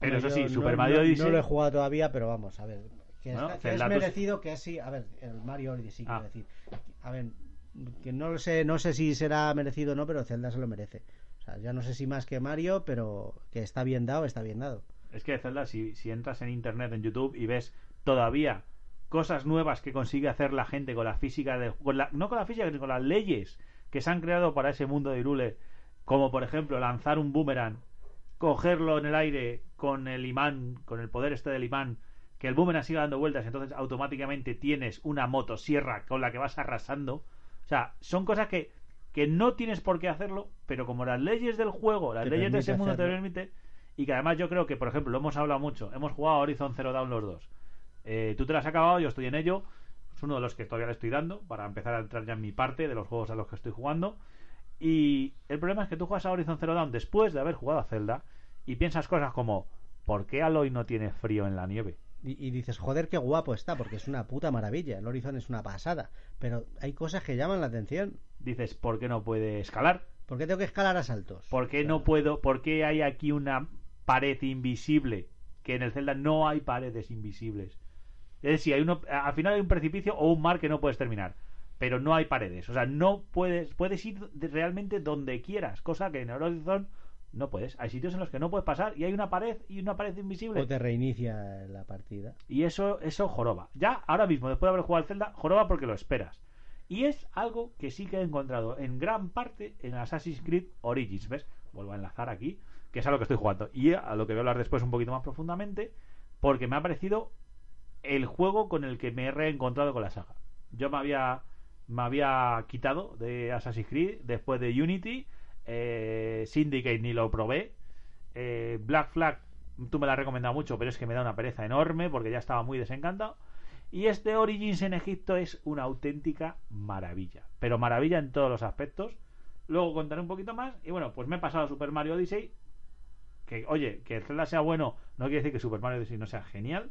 Pero eso sí, Super no- Mario no, Odyssey. No lo he jugado todavía, pero vamos, a ver. Que, Bueno, está- que es merecido que sí. A ver, el Mario Odyssey, Ah. quiero decir. A ver, que no lo sé, no sé si será merecido o no, pero Zelda se lo merece. O sea, ya no sé si más que Mario, pero que está bien dado, está bien dado. Es que Zelda, si, si entras en internet, en YouTube y ves todavía cosas nuevas que consigue hacer la gente con la física de, con la- no con la física, sino con las leyes que se han creado para ese mundo de Irule, como por ejemplo lanzar un boomerang, cogerlo en el aire con el imán, con el poder este del imán, que el boomerang siga dando vueltas, entonces automáticamente tienes una motosierra con la que vas arrasando. O sea, son cosas que, que no tienes por qué hacerlo, pero como las leyes del juego, las Te leyes de ese mundo te hacerlo. permite, y que además yo creo que, por ejemplo, lo hemos hablado mucho, hemos jugado a Horizon Zero Dawn los dos. Eh, tú te lo has acabado, yo estoy en ello. Es uno de los que todavía le estoy dando para empezar a entrar ya en mi parte de los juegos a los que estoy jugando. Y el problema es que tú juegas a Horizon Zero Dawn después de haber jugado a Zelda y piensas cosas como ¿por qué Aloy no tiene frío en la nieve? Y, y dices, joder, qué guapo está, porque es una puta maravilla. El Horizon es una pasada. Pero hay cosas que llaman la atención. Dices, ¿por qué no puede escalar? ¿Por qué tengo que escalar a saltos? ¿Por qué no puedo? ¿Por qué hay aquí una pared invisible? Que en el Zelda no hay paredes invisibles. Es decir, hay uno, al final hay un precipicio o un mar que no puedes terminar. Pero no hay paredes. O sea, no puedes, puedes ir realmente donde quieras. Cosa que en el Horizon no puedes. Hay sitios en los que no puedes pasar y hay una pared y una pared invisible. O te reinicia la partida. Y eso, eso joroba. Ya, ahora mismo, después de haber jugado al Zelda, joroba porque lo esperas. Y es algo que sí que he encontrado en gran parte en Assassin's Creed Origins. ¿Ves? Vuelvo a enlazar aquí, que es a lo que estoy jugando. Y a lo que voy a hablar después un poquito más profundamente, porque me ha parecido el juego con el que me he reencontrado con la saga. Yo me había, me había quitado de Assassin's Creed después de Unity. Eh, Syndicate ni lo probé. eh, Black Flag, tú me la has recomendado mucho, pero es que me da una pereza enorme porque ya estaba muy desencantado. Y este Origins en Egipto es una auténtica maravilla. Pero maravilla en todos los aspectos. Luego contaré un poquito más. Y bueno, pues me he pasado a Super Mario Odyssey. Que, oye, que el Zelda sea bueno no quiere decir que Super Mario Odyssey no sea genial.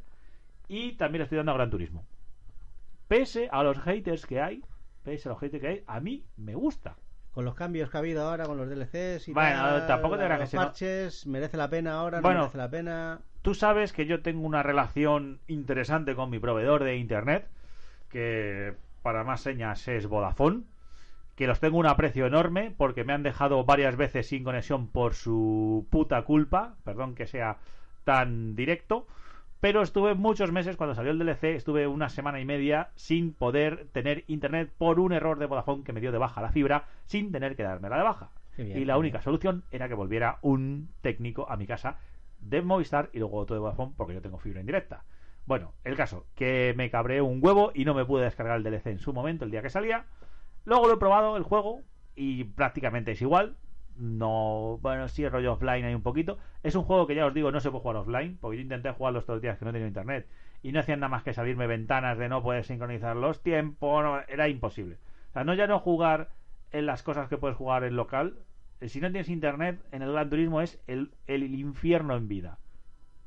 Y también estoy dando a Gran Turismo. Pese a los haters que hay, pese a los haters que hay, a mí me gusta. Con los cambios que ha habido ahora, con los DLCs y Bueno, tal, tampoco te los si no- parches, merece la pena ahora, no Bueno. merece la pena. Tú sabes que yo tengo una relación interesante con mi proveedor de internet, que para más señas es Vodafone, que los tengo un aprecio enorme porque me han dejado varias veces sin conexión por su puta culpa, perdón que sea tan directo, pero estuve muchos meses cuando salió el DLC, estuve una semana y media sin poder tener internet por un error de Vodafone que me dio de baja la fibra sin tener que darme la de baja. Bien, y la única bien. solución era que volviera un técnico a mi casa de Movistar y luego otro de Vodafone porque yo tengo fibra indirecta. Bueno, el caso, que me cabré un huevo y no me pude descargar el DLC en su momento, el día que salía. Luego lo he probado el juego y prácticamente es igual. No, bueno, sí, rollo offline hay un poquito. Es un juego que ya os digo, no se puede jugar offline, porque yo intenté jugarlo estos días que no tenía internet y no hacían nada más que salirme ventanas de no poder sincronizar los tiempos, no, era imposible. O sea, no ya no jugar en las cosas que puedes jugar en local. eh, Si no tienes internet, en el Gran Turismo es el, el infierno en vida.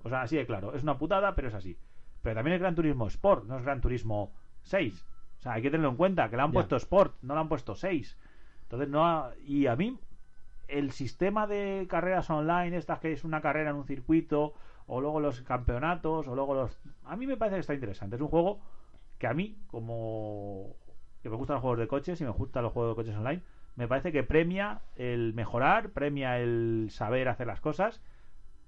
O sea, así de claro. Es una putada, pero es así. Pero también el Gran Turismo Sport, no es Gran Turismo 6. O sea, hay que tenerlo en cuenta, que le han puesto Sport, no le han puesto 6. Entonces, no ha- Y a mí, el sistema de carreras online, estas que es una carrera en un circuito, o luego los campeonatos, o luego los... A mí me parece que está interesante. Es un juego que a mí, como... que me gustan los juegos de coches y me gustan los juegos de coches online, me parece que premia el mejorar, premia el saber hacer las cosas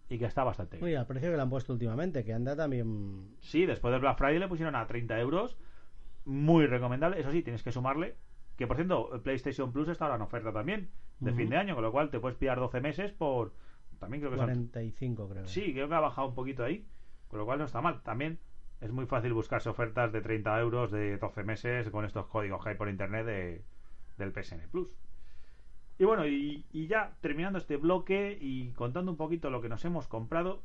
y que está bastante bien. Oye, al precio que le han puesto últimamente, que anda también. Sí, después del Black Friday le pusieron a 30 euros. Muy recomendable. Eso sí, tienes que sumarle. Que por cierto, el PlayStation Plus está ahora en oferta también. De fin de año, con lo cual te puedes pillar 12 meses por. También creo que son. 45, creo. Sí, creo que ha bajado un poquito ahí. Con lo cual no está mal. También es muy fácil buscarse ofertas de 30 euros de 12 meses con estos códigos que hay por internet de, del PSN Plus. Y bueno, y, y ya terminando este bloque y contando un poquito lo que nos hemos comprado.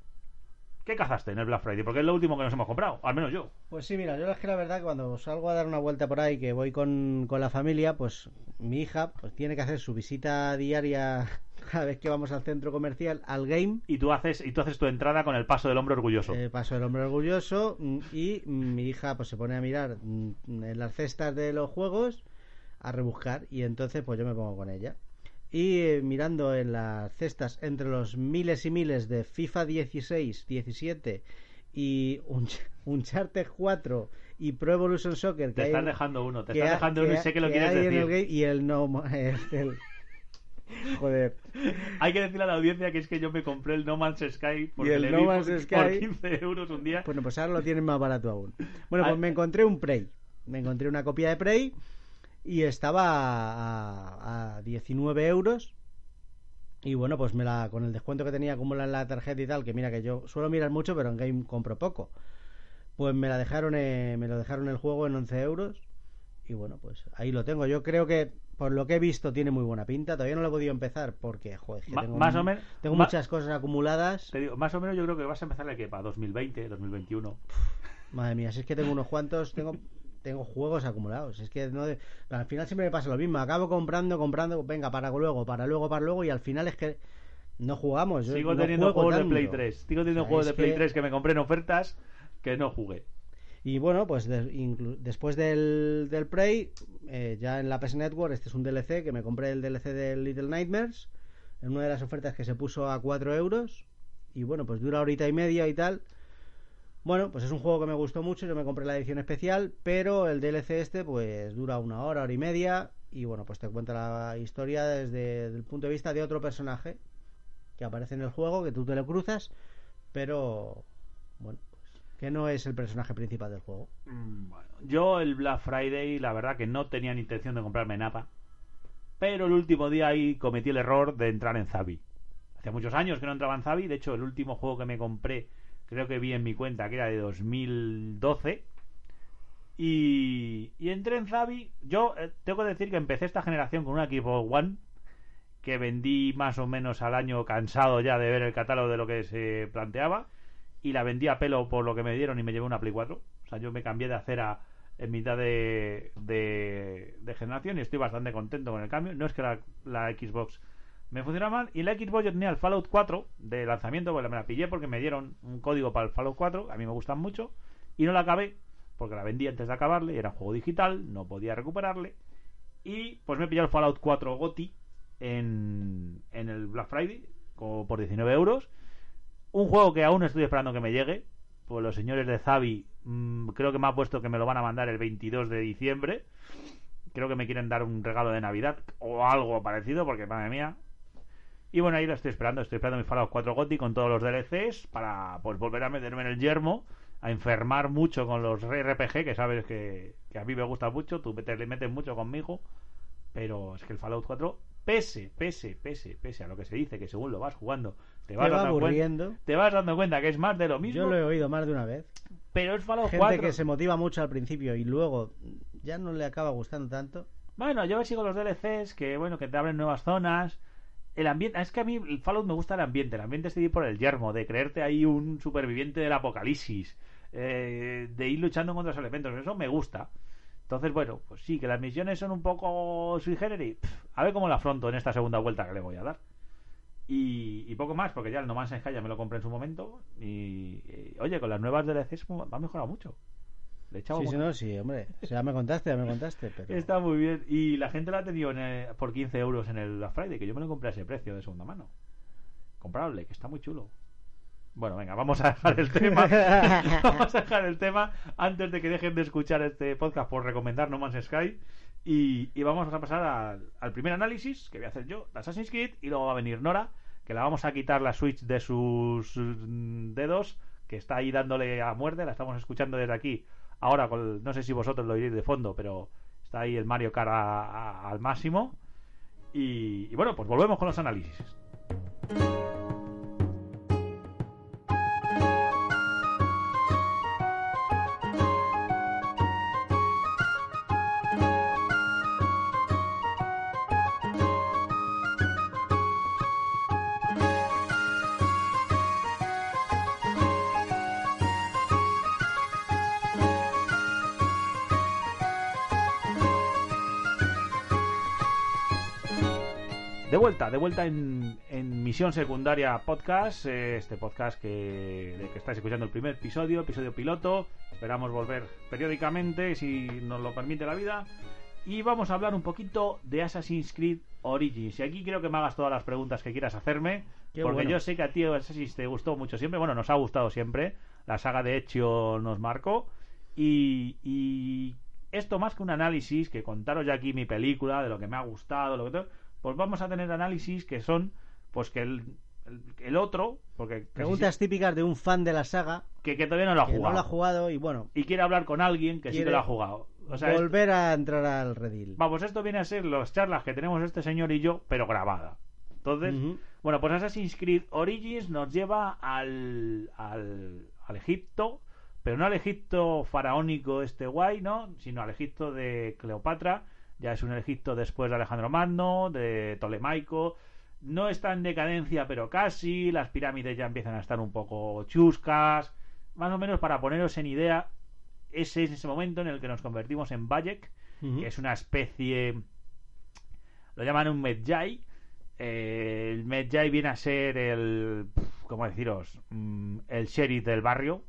¿Qué cazaste en el Black Friday? Porque es lo último que nos hemos comprado, al menos yo. Pues sí, mira, yo es que la verdad que cuando salgo a dar una vuelta por ahí, que voy con, con la familia, pues mi hija pues tiene que hacer su visita diaria (laughs) cada vez que vamos al centro comercial, al game, Y tú haces, y tú haces tu entrada con el paso del hombre orgulloso. eh, paso el hombre orgulloso, mm, y mi hija pues se pone a mirar mm, en las cestas de los juegos, a rebuscar, y entonces pues yo me pongo con ella. Y eh, mirando en las cestas entre los miles y miles de FIFA 16, 17 y un Uncharted 4 y Pro Evolution Soccer que te estás dejando uno, te estás ha- dejando uno y sé que lo que quieres decir. el game y el no (laughs) el- el- joder Hay que decirle a la audiencia que es que yo me compré el No Man's Sky porque el le No vi Man's por, Sky- por 15 euros un día. bueno pues ahora lo tienen más barato aún bueno pues Ah. me encontré un Prey me encontré una copia de Prey y estaba a, a 19 euros. Y bueno pues me la con el descuento que tenía acumulado en la tarjeta y tal que mira que yo suelo mirar mucho pero en game compro poco. Pues me la dejaron eh, me lo dejaron el juego en 11 euros y bueno pues ahí lo tengo. Yo creo que por lo que he visto tiene muy buena pinta. Todavía no lo he podido empezar porque joder que tengo, más o menos tengo muchas cosas acumuladas. Te digo, más o menos yo creo que vas a empezar de que para 2020, 2021. Madre mía, si es que tengo unos cuantos, tengo tengo juegos acumulados. Es que no, al final siempre me pasa lo mismo. Acabo comprando, comprando, venga, para luego, para luego, para luego, y al final es que No jugamos. yo Sigo no teniendo juego juegos de. Play 3. Sigo teniendo O sea, juegos de Play que- 3 que me compré en ofertas que no jugué. Y bueno, pues de- después del, del Prey, eh, ya en la PS Network, este es un DLC que me compré el DLC del Little Nightmares en una de las ofertas que se puso a 4 euros. Y bueno, pues dura horita y media y tal. Bueno, pues es un juego que me gustó mucho. Yo me compré la edición especial, pero el DLC este, pues dura una hora, hora y media. Y bueno, pues te cuenta la historia desde el punto de vista de otro personaje que aparece en el juego, que tú te lo cruzas, pero bueno, pues que no es el personaje principal del juego. Mm, Bueno, yo el Black Friday, la verdad que no tenía ni intención de comprarme nada. Pero el último día ahí cometí el error de entrar en Zabi. Hace muchos años que no entraba en Zabi. De hecho, el último juego que me compré, creo que vi en mi cuenta que era de 2012. Y, y entré en Zabi. Yo eh, tengo que decir que empecé esta generación con una Xbox One que vendí más o menos al año cansado ya de ver el catálogo de lo que se planteaba y la vendí a pelo por lo que me dieron y me llevé una Play 4. O sea, yo me cambié de acera en mitad de, de, de generación y estoy bastante contento con el cambio. No es que la Xbox me funciona mal. Y la Xbox yo tenía el Fallout 4 de lanzamiento, pues me la pillé porque me dieron un código para el Fallout 4, a mí me gustan mucho, y no la acabé porque la vendí antes de acabarle, era un juego digital, no podía recuperarle. Y pues me pillé el Fallout 4 GOTI en, en el Black Friday como por 19 euros. Un juego que aún estoy esperando que me llegue. Pues los señores de Zavi mm, creo que me ha puesto que me lo van a mandar el 22 de diciembre. Creo que me quieren dar un regalo de Navidad o algo parecido porque madre mía. Y bueno, ahí lo estoy esperando. Estoy esperando mi Fallout 4 GOTY con todos los DLCs para pues volver a meterme en el yermo, a enfermar mucho con los RPG, que sabes que, que a mí me gusta mucho. Tú te le metes mucho conmigo. Pero es que el Fallout 4, pese, pese, pese, pese a lo que se dice, que según lo vas jugando, te Te vas, va dando, aburriendo. te vas dando cuenta que es más de lo mismo. Yo lo he oído más de una vez. Pero es Fallout Gente 4. que se motiva mucho al principio y luego ya no le acaba gustando tanto. Bueno, yo sigo los DLCs que, bueno, que te abren nuevas zonas. El ambiente, es que a mí el Fallout me gusta el ambiente. El ambiente ir por el yermo, de creerte ahí un superviviente del apocalipsis, eh, de ir luchando contra los elementos. Eso me gusta. Entonces, bueno, pues sí, que las misiones son un poco sui generis. A ver cómo la afronto en esta segunda vuelta que le voy a dar. Y, y poco más, porque ya el No Man's Sky ya me lo compré en su momento. Y, oye, con las nuevas DLCs ha mejorado mucho. Le Sí, sí, no, sí, hombre. O sea, me contaste, ya me contaste. Pero... Está muy bien. Y la gente la ha tenido en, eh, por 15 euros en el Black Friday, que yo me lo compré a ese precio de segunda mano. Comprable, que está muy chulo. Bueno, venga, vamos a dejar el tema. (laughs) vamos a dejar el tema antes de que dejen de escuchar este podcast por recomendar No Man's Sky. Y, y vamos a pasar al, al primer análisis que voy a hacer yo de Assassin's Creed. Y luego va a venir Nora, que la vamos a quitar la Switch de sus mm, dedos, que está ahí dándole a muerte. La estamos escuchando desde aquí. Ahora, con, no sé si vosotros lo oiréis de fondo, pero está ahí el Mario Kart al máximo. Y, y bueno, pues volvemos con los análisis. Vuelta, de vuelta en, en Misión Secundaria Podcast, eh, este podcast que, de que estáis escuchando el primer episodio, episodio piloto. Esperamos volver periódicamente, si nos lo permite la vida. Y vamos a hablar un poquito de Assassin's Creed Origins. Y aquí creo que me hagas todas las preguntas que quieras hacerme, Qué porque bueno. yo sé que a ti Assassin's te gustó mucho siempre. Bueno, nos ha gustado siempre. La saga de hecho nos marcó. Y, y esto más que un análisis, que contaros ya aquí mi película, de lo que me ha gustado, lo que todo, pues vamos a tener análisis que son, pues que el, el, el otro, porque Preguntas típicas de un fan de la saga que, que todavía no lo ha que jugado. no lo ha jugado y bueno, Y quiere hablar con alguien que sí que lo ha jugado. O sea, volver a entrar al redil. vamos, esto viene a ser las charlas que tenemos este señor y yo, pero grabada. Entonces, Ujú. bueno, pues Assassin's Creed Origins nos lleva al, al, al Egipto, pero no al Egipto faraónico este guay, ¿no? Sino al Egipto de Cleopatra. Ya es un Egipto después de Alejandro Magno, de Tolemaico. No está en decadencia, pero casi. Las pirámides ya empiezan a estar un poco chuscas. Más o menos para poneros en idea, ese es ese momento en el que nos convertimos en Bayek, que es una especie lo llaman un Medjay eh, el Medjay viene a ser el. ¿Cómo deciros? Mm, el sheriff del barrio.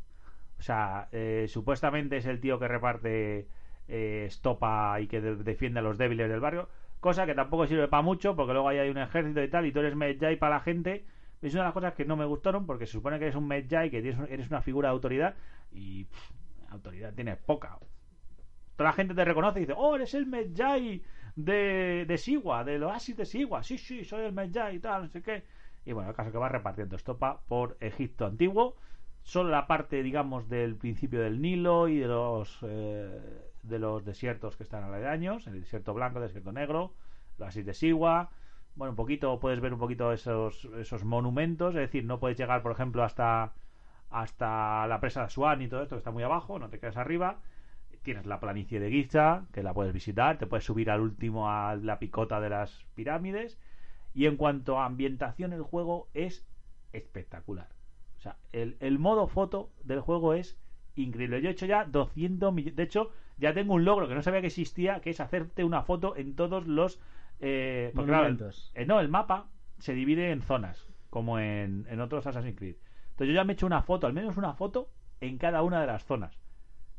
O sea, eh, supuestamente es el tío que reparte eh, estopa y que de- defiende a los débiles del barrio. Cosa que tampoco sirve para mucho, porque luego ahí hay un ejército y tal, y tú eres Medjay para la gente. Es una de las cosas que no me gustaron, porque se supone que eres un Medjay, que eres una figura de autoridad, y autoridad tienes poca. Toda la gente te reconoce y dice, oh, eres el Medjay de, de Sigua, del oasis de Sigua. Sí, sí, soy el Medjay y tal, no sé qué. Y bueno, el caso que va repartiendo estopa por Egipto antiguo. Solo la parte, digamos, del principio del Nilo y de los, eh, de los desiertos que están aledaños, el desierto blanco, el desierto negro, oasis de Sigua. Bueno, un poquito, puedes ver un poquito esos, esos monumentos, es decir, no puedes llegar, por ejemplo, hasta, hasta la presa de Asuán y todo esto, que está muy abajo, no te quedas arriba tienes la planicie de Giza, que la puedes visitar, te puedes subir al último a la picota de las pirámides. Y en cuanto a ambientación, el juego es espectacular. O sea, el, el modo foto del juego es increíble. Yo he hecho ya 200 millones. De hecho, ya tengo un logro que no sabía que existía, que es hacerte una foto en todos los. Eh, porque, claro, eh, no, el mapa se divide en zonas, como en, en otros Assassin's Creed. Entonces yo ya me he hecho una foto, al menos una foto, en cada una de las zonas.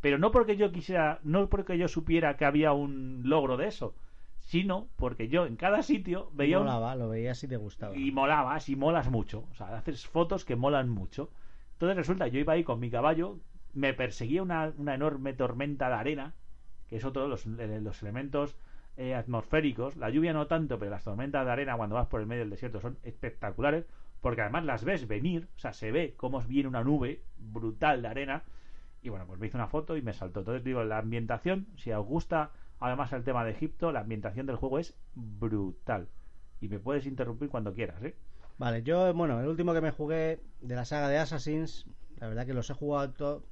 Pero no porque yo quisiera, no porque yo supiera que había un logro de eso, sino porque yo en cada sitio veía un, Molaba, lo veías y te gustaba. y molabas y molas mucho. O sea, haces fotos que molan mucho. Entonces resulta, yo iba ahí con mi caballo, me perseguía una, una enorme tormenta de arena, que es otro de los, de los elementos eh, atmosféricos. La lluvia no tanto, pero las tormentas de arena cuando vas por el medio del desierto son espectaculares, porque además las ves venir, o sea, se ve cómo viene una nube brutal de arena. Y bueno, pues me hice una foto y me saltó. Entonces digo, la ambientación, si os gusta además el tema de Egipto, la ambientación del juego es brutal. Y me puedes interrumpir cuando quieras, ¿eh? Vale, yo, bueno, el último que me jugué de la saga de Assassins, la verdad que los he jugado to-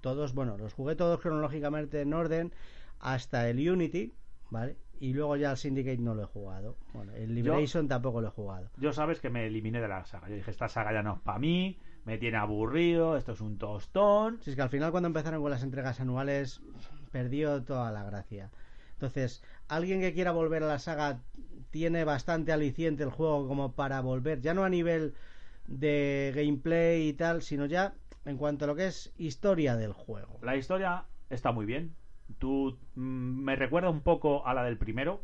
todos, bueno, los jugué todos cronológicamente en orden hasta el Unity, ¿vale? Y luego ya el Syndicate no lo he jugado. Bueno, el Liberation tampoco lo he jugado. Yo sabes que me eliminé de la saga. Yo dije, esta saga ya no es para mí, me tiene aburrido, esto es un tostón. Si es que al final cuando empezaron con las entregas anuales perdió toda la gracia. Entonces, alguien que quiera volver a la saga tiene bastante aliciente el juego como para volver, ya no a nivel de gameplay y tal, sino ya en cuanto a lo que es historia del juego. La historia está muy bien. Tú mm, me recuerda un poco a la del primero,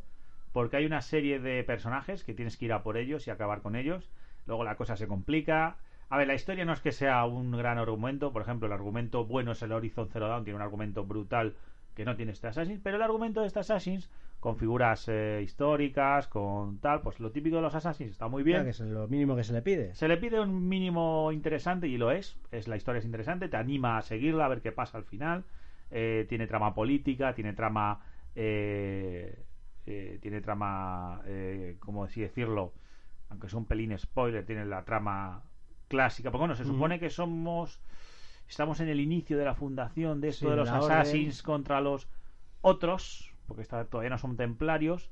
porque hay una serie de personajes que tienes que ir a por ellos y acabar con ellos. Luego la cosa se complica. A ver, la historia no es que sea un gran argumento. Por ejemplo, el argumento bueno es el Horizon Zero Dawn, tiene un argumento brutal que no tiene este Assassin's, pero el argumento de este Assassin's, con figuras eh, históricas, con tal, pues lo típico de los Assassins está muy bien. Claro, que es lo mínimo que se le pide. Se le pide un mínimo interesante y lo es. Es la historia es interesante, te anima a seguirla, a ver qué pasa al final. Eh, tiene trama política, tiene trama, eh, eh, tiene trama, eh, ¿cómo así decirlo? Aunque es un pelín spoiler, tiene la trama clásica. Porque bueno, se supone que somos, estamos en el inicio de la fundación de esto Sí, de los assassins contra los otros, porque está- todavía no son templarios.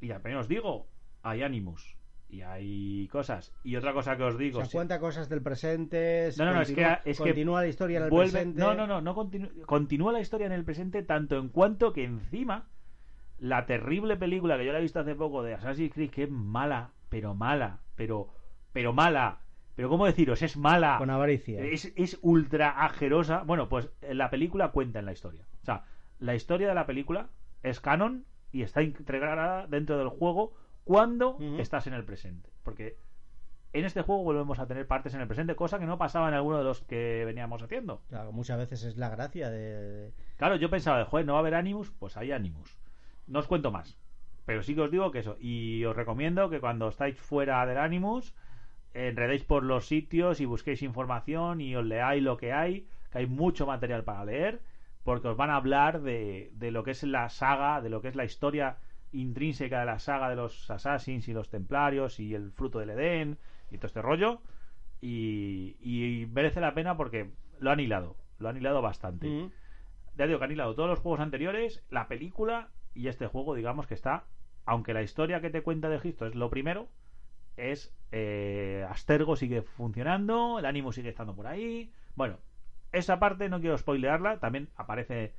Y apenas os digo, hay Animus y hay cosas. Y otra cosa que os digo, Se si- cuenta cosas del presente. No, no, no, es que- continúa, que la historia en el vuelve- presente. No, no, no, no continu- continúa la historia en el presente tanto en cuanto que encima la terrible película que yo la he visto hace poco de Assassin's Creed que es mala, pero mala, pero pero mala, pero cómo deciros, es mala. Con avaricia. Es, es ultra ajerosa. Bueno, pues eh, la película cuenta en la historia. O sea, la historia de la película es canon y está integrada dentro del juego cuando estás en el presente. Porque en este juego volvemos a tener partes en el presente, cosa que no pasaba en alguno de los que veníamos haciendo. Claro, muchas veces es la gracia de. Claro, yo pensaba, joder, ¿no va a haber Animus? Pues hay Animus. No os cuento más. Pero sí que os digo que eso. Y os recomiendo que cuando estáis fuera del Animus, enredéis por los sitios y busquéis información y os leáis lo que hay, que hay mucho material para leer, porque os van a hablar de, de lo que es la saga, de lo que es la historia intrínseca de la saga de los Assassins y los Templarios y el fruto del Edén y todo este rollo. Y, y merece la pena porque lo han hilado, lo han hilado bastante Mm. ya digo que han hilado todos los juegos anteriores, la película y este juego, digamos que está, aunque la historia que te cuenta de Egipto es lo primero, es eh, Astergo sigue funcionando, el ánimo sigue estando por ahí. Bueno, esa parte no quiero spoilearla, también aparece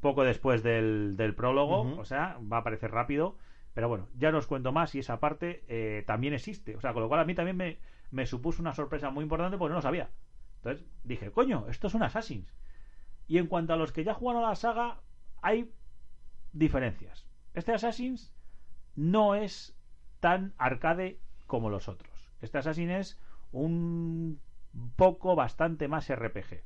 poco después del, del prólogo, o sea, va a aparecer rápido. Pero bueno, ya no os cuento más y esa parte eh, también existe. O sea, con lo cual a mí también me, me supuso una sorpresa muy importante porque no lo sabía. Entonces dije, coño, esto es un Assassin's. Y en cuanto a los que ya jugaron a la saga, hay diferencias. Este Assassin's no es tan arcade como los otros. Este Assassin es un poco bastante más RPG.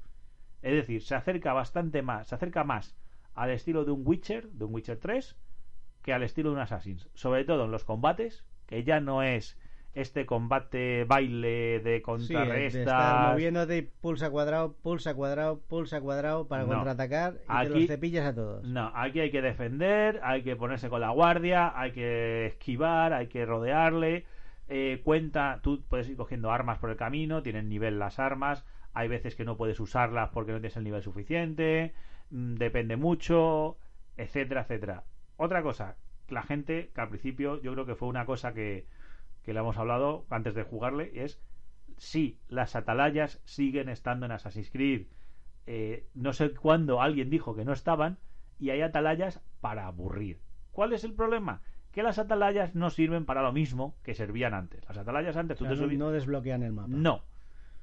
Es decir, se acerca bastante más, se acerca más al estilo de un Witcher, de un Witcher 3, que al estilo de un Assassin's. Sobre todo en los combates, que ya no es este combate baile de contrarrestas. moviéndote pulsa cuadrado, pulsa cuadrado, pulsa cuadrado para contraatacar y aquí, te los cepillas a todos. No, aquí hay que defender, hay que ponerse con la guardia, hay que esquivar, hay que rodearle. Eh, cuenta, tú puedes ir cogiendo armas por el camino, tienen nivel las armas, hay veces que no puedes usarlas porque no tienes el nivel suficiente, mm, depende mucho, etcétera, etcétera. Otra cosa, la gente, que al principio yo creo que fue una cosa que, que le hemos hablado antes de jugarle, es sí, las atalayas siguen estando en Assassin's Creed. Eh, no sé cuándo alguien dijo que no estaban y hay atalayas para aburrir. ¿Cuál es el problema? Que las atalayas no sirven para lo mismo que servían antes. Las atalayas antes tú no, desbloquean el mapa. No.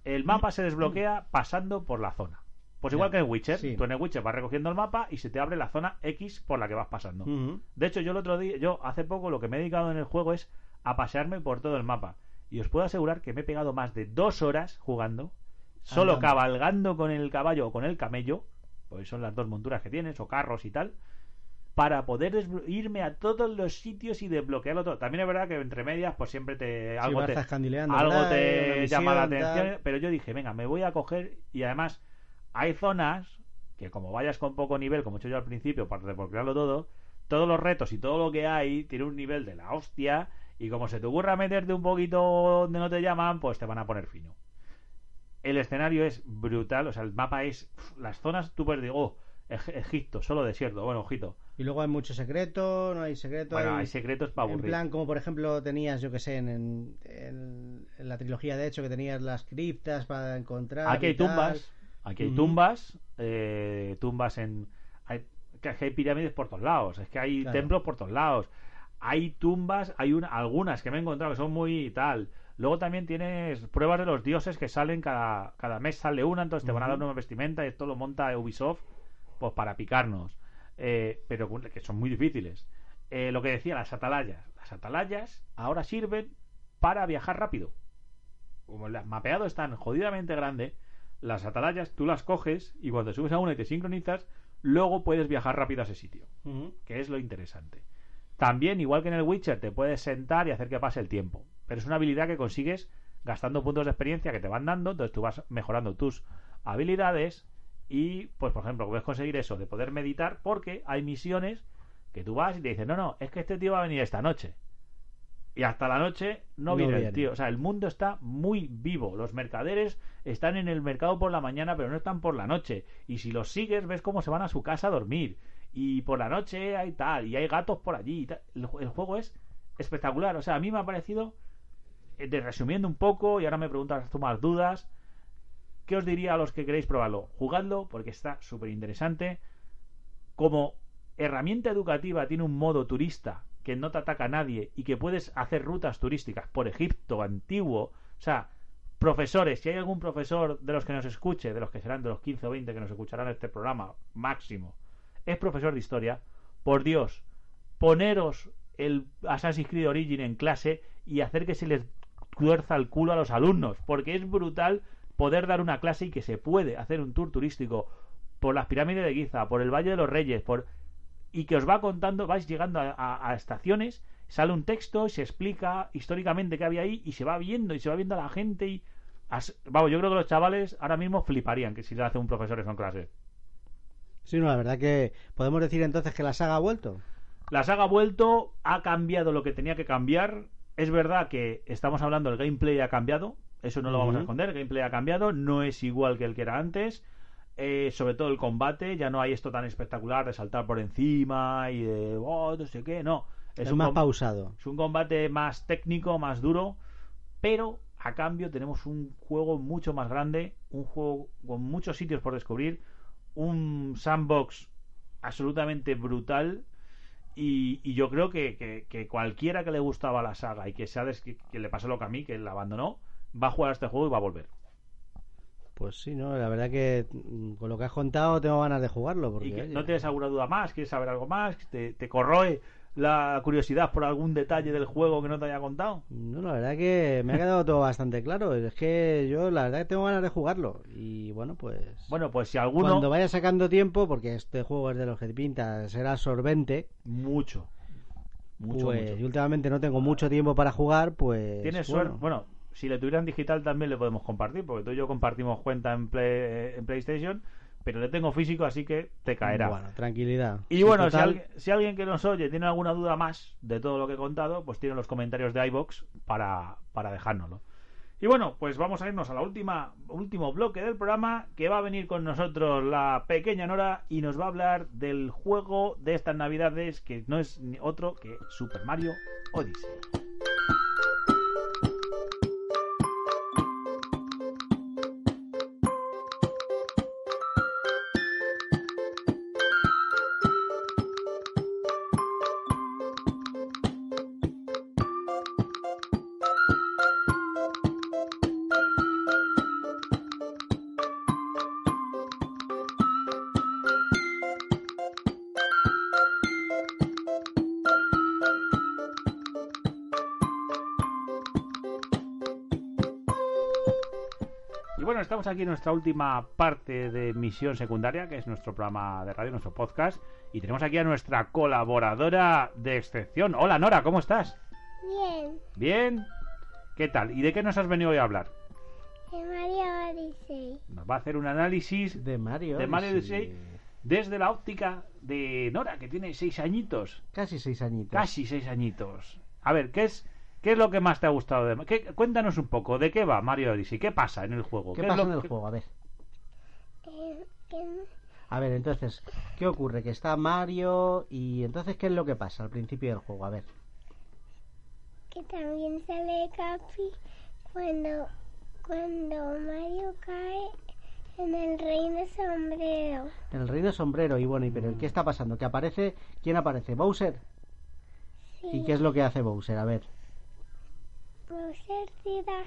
El mapa se desbloquea pasando por la zona. Pues igual que en Witcher, tú en el Witcher vas recogiendo el mapa y se te abre la zona X por la que vas pasando. De hecho, yo el otro día, yo hace poco lo que me he dedicado en el juego es a pasearme por todo el mapa. Y os puedo asegurar que me he pegado más de dos horas jugando, solo cabalgando con el caballo o con el camello, pues son las dos monturas que tienes, o carros y tal, para poder irme a todos los sitios y desbloquearlo todo. También es verdad que entre medias, pues siempre te algo te, algo te llama la atención, pero yo dije, venga, me voy a coger y además hay zonas que como vayas con poco nivel, como he hecho yo al principio, para desbloquearlo todo, todos los retos y todo lo que hay tiene un nivel de la hostia y como se te ocurra meterte un poquito donde no te llaman, pues te van a poner fino. El escenario es brutal, o sea, el mapa es las zonas, tú puedes decir, oh, Egipto, solo desierto, bueno, ojito y luego hay mucho secreto, no hay secreto. Bueno, hay, secretos para aburrir. En plan, como por ejemplo tenías, yo que sé, en, en, la trilogía de hecho, que tenías las criptas para encontrar. Aquí hay tumbas. Aquí hay tumbas. Eh, tumbas en. Hay, que hay pirámides por todos lados. Es que hay templos por todos lados. Hay tumbas, hay una, algunas que me he encontrado que son muy tal. Luego también tienes pruebas de los dioses que salen cada, cada mes sale una, entonces te van a dar una vestimenta y esto lo monta Ubisoft pues para picarnos. Eh, pero que son muy difíciles. Eh, lo que decía, las atalayas. Las atalayas ahora sirven para viajar rápido. Como el mapeado es tan jodidamente grande, las atalayas tú las coges y cuando subes a una y te sincronizas, luego puedes viajar rápido a ese sitio, que es lo interesante. También, igual que en el Witcher, te puedes sentar y hacer que pase el tiempo, pero es una habilidad que consigues gastando puntos de experiencia que te van dando, entonces tú vas mejorando tus habilidades y, pues, por ejemplo, puedes conseguir eso de poder meditar porque hay misiones que tú vas y te dicen, no, no, es que este tío va a venir esta noche. Y hasta la noche no, viene, el tío. O sea, el mundo está muy vivo. Los mercaderes están en el mercado por la mañana, pero no están por la noche. Y si los sigues, ves cómo se van a su casa a dormir. Y por la noche hay tal, y hay gatos por allí. El, juego es espectacular. O sea, a mí me ha parecido, eh, de, resumiendo un poco, y ahora me preguntas tú más dudas, ¿Qué os diría a los que queréis probarlo? Jugadlo porque está súper interesante. Como herramienta educativa tiene un modo turista que no te ataca a nadie y que puedes hacer rutas turísticas por Egipto antiguo. O sea, profesores, si hay algún profesor de los que nos escuche, de los que serán de los 15 o 20 que nos escucharán este programa, máximo, es profesor de historia, por Dios, poneros el Assassin's Creed Origin en clase y hacer que se les tuerza el culo a los alumnos, porque es brutal poder dar una clase y que se puede hacer un tour turístico por las pirámides de Giza, por el Valle de los Reyes, por y que os va contando, vais llegando a, estaciones, sale un texto y se explica históricamente qué había ahí y se va viendo y se va viendo a la gente y vamos, yo creo que los chavales ahora mismo fliparían que si le hace un profesor en clase. Sí, no, la verdad que podemos decir entonces que la saga ha vuelto. La saga ha vuelto, ha cambiado lo que tenía que cambiar. Es verdad que estamos hablando, el gameplay ha cambiado, eso no lo vamos a esconder, el gameplay ha cambiado, no es igual que el que era antes. Eh, sobre todo el combate, ya no hay esto tan espectacular de saltar por encima y de, oh, no sé qué, no. Es, un más pausado. Es un combate más técnico, más duro, pero a cambio tenemos un juego mucho más grande, un juego con muchos sitios por descubrir, un sandbox absolutamente brutal Y, y yo creo que, que- que cualquiera que le gustaba la saga y que sabes que, que le pasó lo que a mí, que la abandonó, va a jugar a este juego y va a volver. Pues sí, ¿no? La verdad que mm, con lo que has contado tengo ganas de jugarlo. Porque, y que no tienes alguna duda más, quieres saber algo más, te, te corroe la curiosidad por algún detalle del juego que no te haya contado. No, la verdad que me ha quedado todo bastante claro. Es que yo la verdad que tengo ganas de jugarlo. Y bueno, pues... Bueno, pues si alguno... Cuando vaya sacando tiempo, porque este juego es de los que te pinta, será absorbente. Mucho. Mucho, pues mucho. y últimamente no tengo mucho tiempo para jugar, pues... Tienes bueno, suerte. Bueno, si le tuvieran digital también le podemos compartir, porque tú y yo compartimos cuenta en, Play- en PlayStation, pero le tengo físico, así que te caerá. Bueno, tranquilidad. Y bueno, si, alguien, si alguien que nos oye tiene alguna duda más de todo lo que he contado, pues tiene los comentarios de iBox para, para dejárnoslo. Y bueno, pues vamos a irnos a la última último bloque del programa que va a venir con nosotros la pequeña Nora y nos va a hablar del juego de estas navidades que no es otro que Super Mario Odyssey. Aquí nuestra última parte de Misión Secundaria, que es nuestro programa de radio, nuestro podcast. Y tenemos aquí a nuestra colaboradora de excepción. Hola Nora, ¿cómo estás? Bien, ¿Bien? ¿Qué tal? ¿Y de qué nos has venido hoy a hablar? de Mario Odyssey. Nos va a hacer un análisis De Mario. de Mario Odyssey. Odyssey. desde la óptica de Nora, que tiene seis añitos. Casi seis añitos. Casi seis añitos. A ver, ¿qué es, qué es lo que más te ha gustado? De, qué- cuéntanos un poco, ¿de qué va Mario Odyssey? ¿Qué pasa en el juego? ¿Qué pasa lo en el juego? A ver. Que, A ver, entonces, ¿qué ocurre? Que está Mario y entonces, ¿qué es lo que pasa al principio del juego? A ver. que también sale Capi cuando, cuando Mario cae en el reino sombrero. En el reino sombrero, y bueno, ¿y pero qué está pasando? ¿Que aparece? ¿Quién aparece? ¿Bowser? Sí, ¿Y qué es lo que hace Bowser? A ver. Bowser tira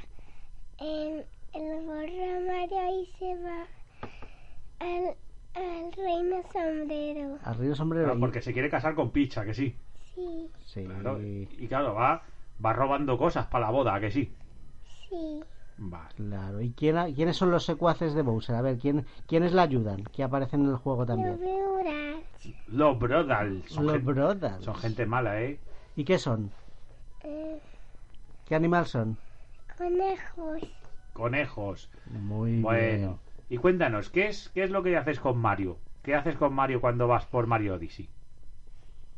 en el gorro Mario y se va al, al reino sombrero. Al reino sombrero. Porque se quiere casar con Picha, que sí. Sí, Sí. Claro, y, claro, va, va robando cosas para la boda, ¿a que sí. sí. Vale. Claro. ¿Y quién, quiénes son los secuaces de Bowser? A ver, ¿quién, ¿quiénes le ayudan? Que aparecen en el juego Los también. Los. Son, Los Brothers. son gente mala, ¿eh? ¿Y qué son? eh, ¿Qué animal son? conejos. Conejos. Muy Bueno. Y cuéntanos, ¿qué es, ¿qué es lo que haces con Mario? ¿Qué haces con Mario cuando vas por Mario Odyssey?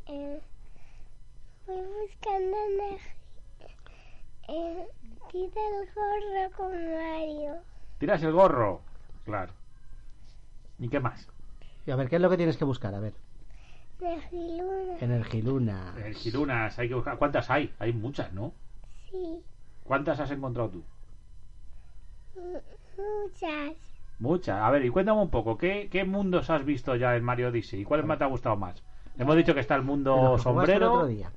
Eh, voy buscando energía. Eh, tira el gorro con Mario. ¿Tiras el gorro? Claro. ¿Y qué más? Y a ver, ¿qué es lo que tienes que buscar? A ver. Energiluna. Energiluna. El Girunas, hay que buscar. ¿Cuántas hay? Hay muchas, ¿no? Sí, ¿Cuántas has encontrado tú? mu- muchas. Muchas. A ver, y cuéntame un poco, ¿qué, qué mundos has visto ya en Mario Odyssey? ¿Y cuál más te ha gustado más? Hemos dicho que está el mundo el sombrero. otro día.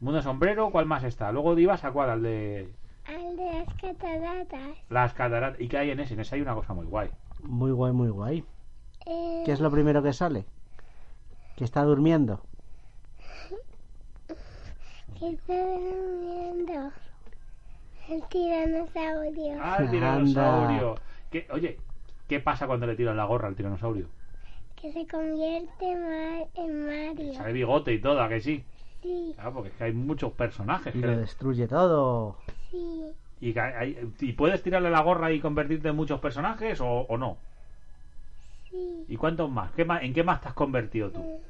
Mundo sombrero, ¿cuál más está? Luego ibas a cuál, al de Al de las cataratas. las cataratas. ¿Y qué hay en ese? En ese hay una cosa muy guay. Muy guay, muy guay. Eh, ¿Qué es lo primero que sale? Que está durmiendo. (laughs) que está durmiendo. El tiranosaurio. ¡Ah, el tiranosaurio! ¿Qué- oye, ¿qué pasa cuando le tiran la gorra al tiranosaurio? Que se convierte en Mario. Sale bigote y todo, ¿a que sí? Sí, Claro, porque es que hay muchos personajes. Y que- lo destruye todo. sí. y, que hay- ¿Y puedes tirarle la gorra y convertirte en muchos personajes o, o no? Sí. ¿Y cuántos más? ¿Qué más? ¿En qué más te has convertido tú?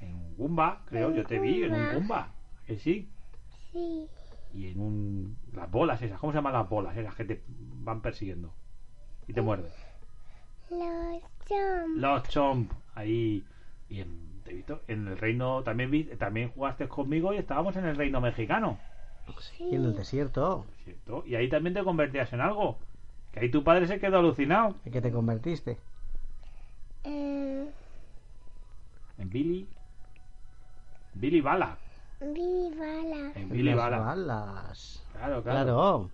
En un Goomba, creo. En Yo te vi en un Goomba. Goomba. ¿a ¿Que sí? Sí. Y en un... Las bolas esas. ¿Cómo se llaman las bolas esas que te van persiguiendo? Y te muerden. Los Chomp. Los Chomp. Ahí... Y en, te he visto, en el reino... También vi, también jugaste conmigo y estábamos en el reino mexicano. Y en el desierto. ¿Cierto? Y ahí también te convertías en algo. Que ahí tu padre se quedó alucinado. ¿En qué te convertiste? Eh, En Billy. Billy Bala. Billy Bala. En Billy Las Bala. balas. Claro, claro, Claro.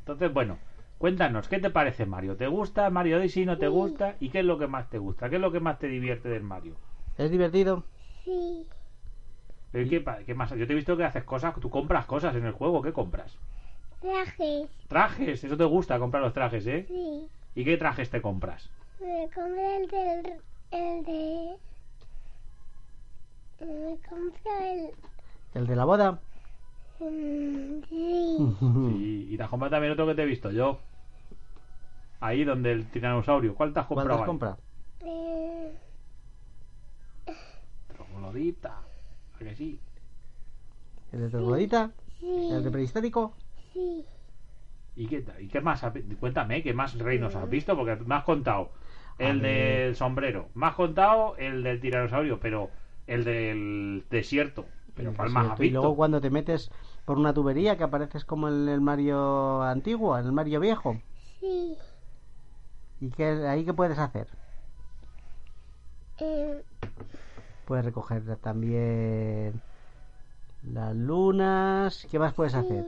Entonces, bueno, cuéntanos, ¿qué te parece Mario? ¿Te gusta Mario Odyssey? ¿No te Sí. gusta? ¿Y qué es lo que más te gusta? ¿Qué es lo que más te divierte del Mario? ¿Es divertido? Sí. ¿Pero ¿Qué, qué más? Yo te he visto que haces cosas, tú compras cosas en el juego, ¿qué compras? Trajes. Trajes, eso te gusta comprar los trajes, ¿eh? Sí. ¿Y qué trajes te compras? Me compré el del. El de. Me compré el. ¿El de la boda? mm, Sí. (laughs) Sí, y te has comprado también otro que te he visto yo. Ahí donde el tiranosaurio. ¿Cuál te has ¿Cuál te comprado? has comprado? Eh, Troglodita. ¿A que sí? ¿El de troglodita? sí. ¿El de prehistórico? Sí. ¿Y qué, ¿Y qué más? Cuéntame, ¿qué más reinos has visto? Porque me has contado el del sombrero, me has contado el del tiranosaurio, pero el del desierto. Pero El ¿cuál más has. Y luego cuando te metes por una tubería que apareces como en el Mario antiguo, en el Mario viejo. Sí. ¿Y qué, ahí qué puedes hacer? Eh, Puedes recoger también las lunas. ¿Qué más puedes hacer?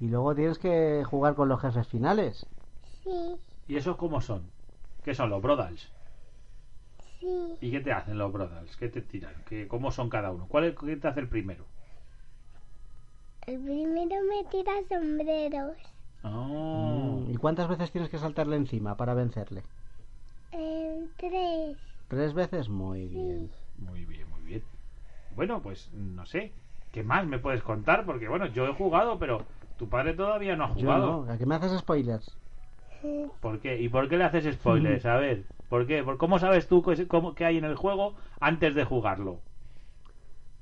Y luego tienes que jugar con los jefes finales. Sí. ¿Y esos cómo son? ¿Qué son los Brodals? Sí. ¿Y qué te hacen los Brodals? ¿Qué te tiran? ¿Qué, ¿Cómo son cada uno? ¿Cuál es, ¿Qué te hace el primero? El primero me tira sombreros. Oh. ¿Y cuántas veces tienes que saltarle encima para vencerle? Eh, tres. ¿Tres veces? Muy bien. Muy bien, muy bien. Bueno, pues no sé. ¿Qué más me puedes contar? Porque bueno, yo he jugado, pero tu padre todavía no ha Yo jugado. no, ¿a qué me haces spoilers? Eh, ¿Por qué? ¿Y por qué le haces spoilers? (laughs) A ver, ¿por qué? ¿Por ¿Cómo sabes tú qué, cómo- qué hay en el juego antes de jugarlo?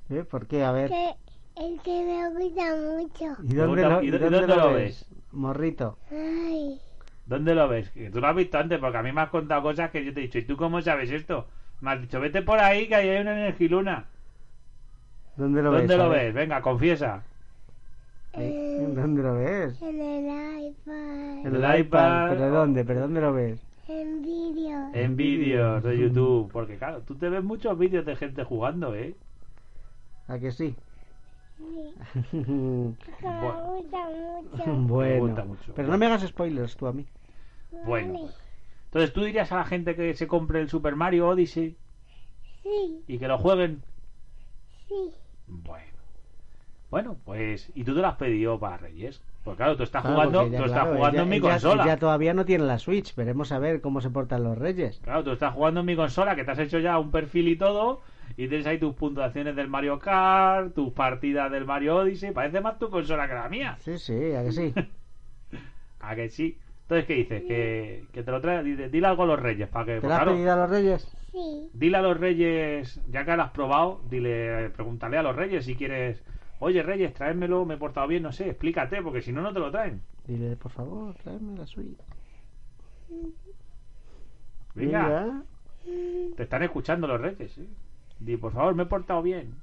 ¿Eh? ¿Por qué? A ver. que el que me gusta mucho. ¿Y dónde, lo, y y dó- dónde dónde lo lo ves? Morrito. Ay. ¿Dónde lo ves? Que tú lo has visto antes, porque a mí me has contado cosas que yo te he dicho. ¿Y tú cómo sabes esto? Me has dicho, vete por ahí que ahí hay una energiluna. ¿Dónde lo ves? ¿Dónde lo ves? Venga, confiesa. ¿Eh? ¿Dónde lo ves? En el iPad. En el el iPad. iPad. ¿Pero dónde? ¿Pero dónde lo ves? En vídeo. En vídeos de YouTube. Porque claro, tú te ves muchos vídeos de gente jugando, ¿eh? ¿A que sí? Sí. bueno. (laughs) Me gusta mucho. (laughs) Me gusta mucho. Pero no me hagas spoilers tú a mí. Bueno. Vale. Entonces tú dirías a la gente que se compre el Super Mario Odyssey Sí. y que lo jueguen. Sí. Bueno. Bueno, pues. ¿Y tú te lo has pedido para Reyes? Pues claro, tú estás Claro, jugando, ya, tú estás claro, jugando ella- en mi ella- consola. ella todavía no tiene la Switch. Veremos a ver cómo se portan los reyes. Claro, tú estás jugando en mi consola, que te has hecho ya un perfil y todo, y tienes ahí tus puntuaciones del Mario Kart, tus partidas del Mario Odyssey. Parece más tu consola que la mía. Sí, sí, a que sí. (laughs) ¿A que sí? Entonces, ¿qué dices? Que, que te lo trae. Dile, dile algo a los Reyes, para que. ¿Te pues lo has claro, pedido a los reyes? Sí. dile a los Reyes, ya que lo has probado, dile, pregúntale a los Reyes si quieres. Oye, Reyes, tráemelo, me he portado bien, no sé, explícate, porque si no, no te lo traen. Dile, por favor, tráeme la Switch. Venga, te están escuchando los Reyes, ¿sí? Di, por favor, me he portado bien.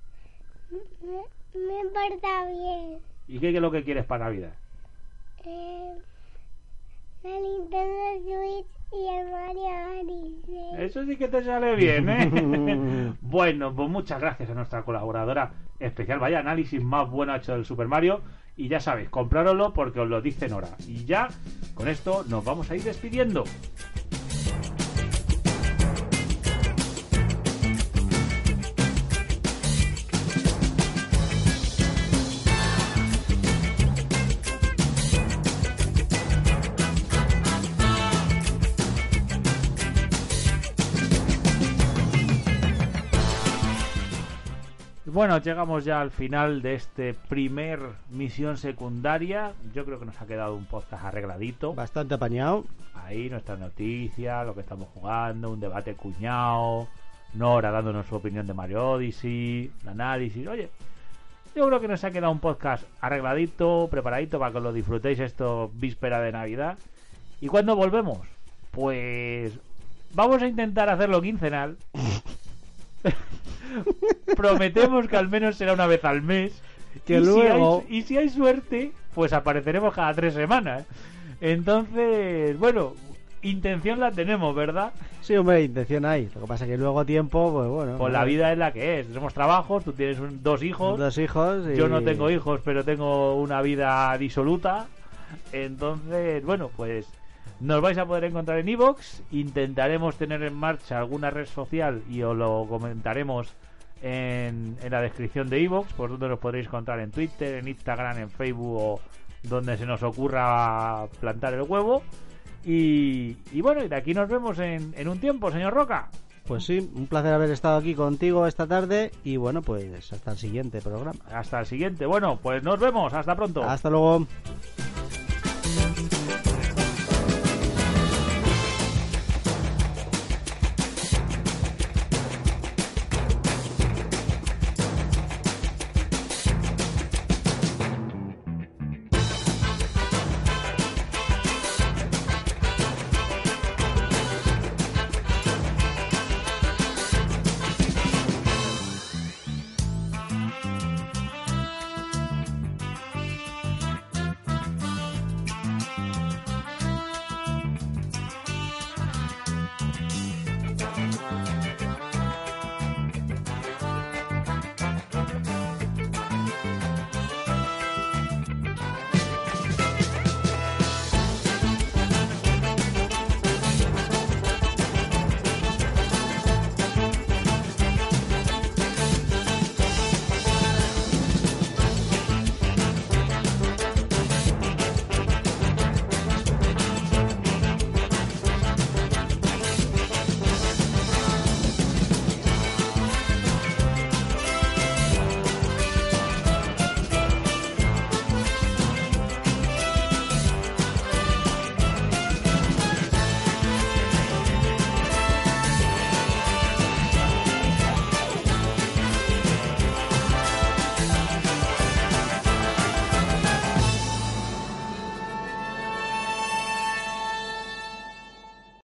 Me, me porta bien. ¿Y qué es lo que quieres para Navidad? Eh, la Nintendo Switch y el Mario Odyssey. Eso sí que te sale bien, ¿eh? (laughs) (laughs) bueno, pues muchas gracias a nuestra colaboradora especial. Vaya análisis más bueno hecho del Super Mario. Y ya sabéis, comprároslo porque os lo dicen ahora. Y ya, con esto nos vamos a ir despidiendo. Bueno, llegamos ya al final de este primer misión secundaria. Yo creo que nos ha quedado un podcast arregladito. Bastante apañado. Ahí nuestras noticias, lo que estamos jugando, un debate cuñado, Nora dándonos su opinión de Mario Odyssey, un análisis. Oye, yo creo que nos ha quedado un podcast arregladito, preparadito para que lo disfrutéis esto víspera de Navidad. ¿Y cuándo volvemos? Pues vamos a intentar hacerlo quincenal. (laughs) Prometemos que al menos será una vez al mes. Que y luego- Si hay, y si hay suerte, pues apareceremos cada tres semanas. Entonces, bueno, intención la tenemos, ¿verdad? Sí, hombre, intención hay. Lo que pasa es que luego tiempo, pues bueno. Pues la vida es la que es. Somos trabajos, tú tienes un- dos hijos. Dos hijos. y- Yo no tengo hijos, pero tengo una vida disoluta. Entonces, bueno, pues nos vais a poder encontrar en Evox. Intentaremos tener en marcha alguna red social y os lo comentaremos en, en la descripción de Evox, por donde nos podréis encontrar en Twitter, en Instagram, en Facebook o donde se nos ocurra plantar el huevo. Y, y bueno, y de aquí nos vemos en, en un tiempo, señor Roca. Pues sí, un placer haber estado aquí contigo esta tarde y bueno, pues hasta el siguiente programa. Hasta el siguiente. Bueno, pues nos vemos. Hasta pronto. Hasta luego.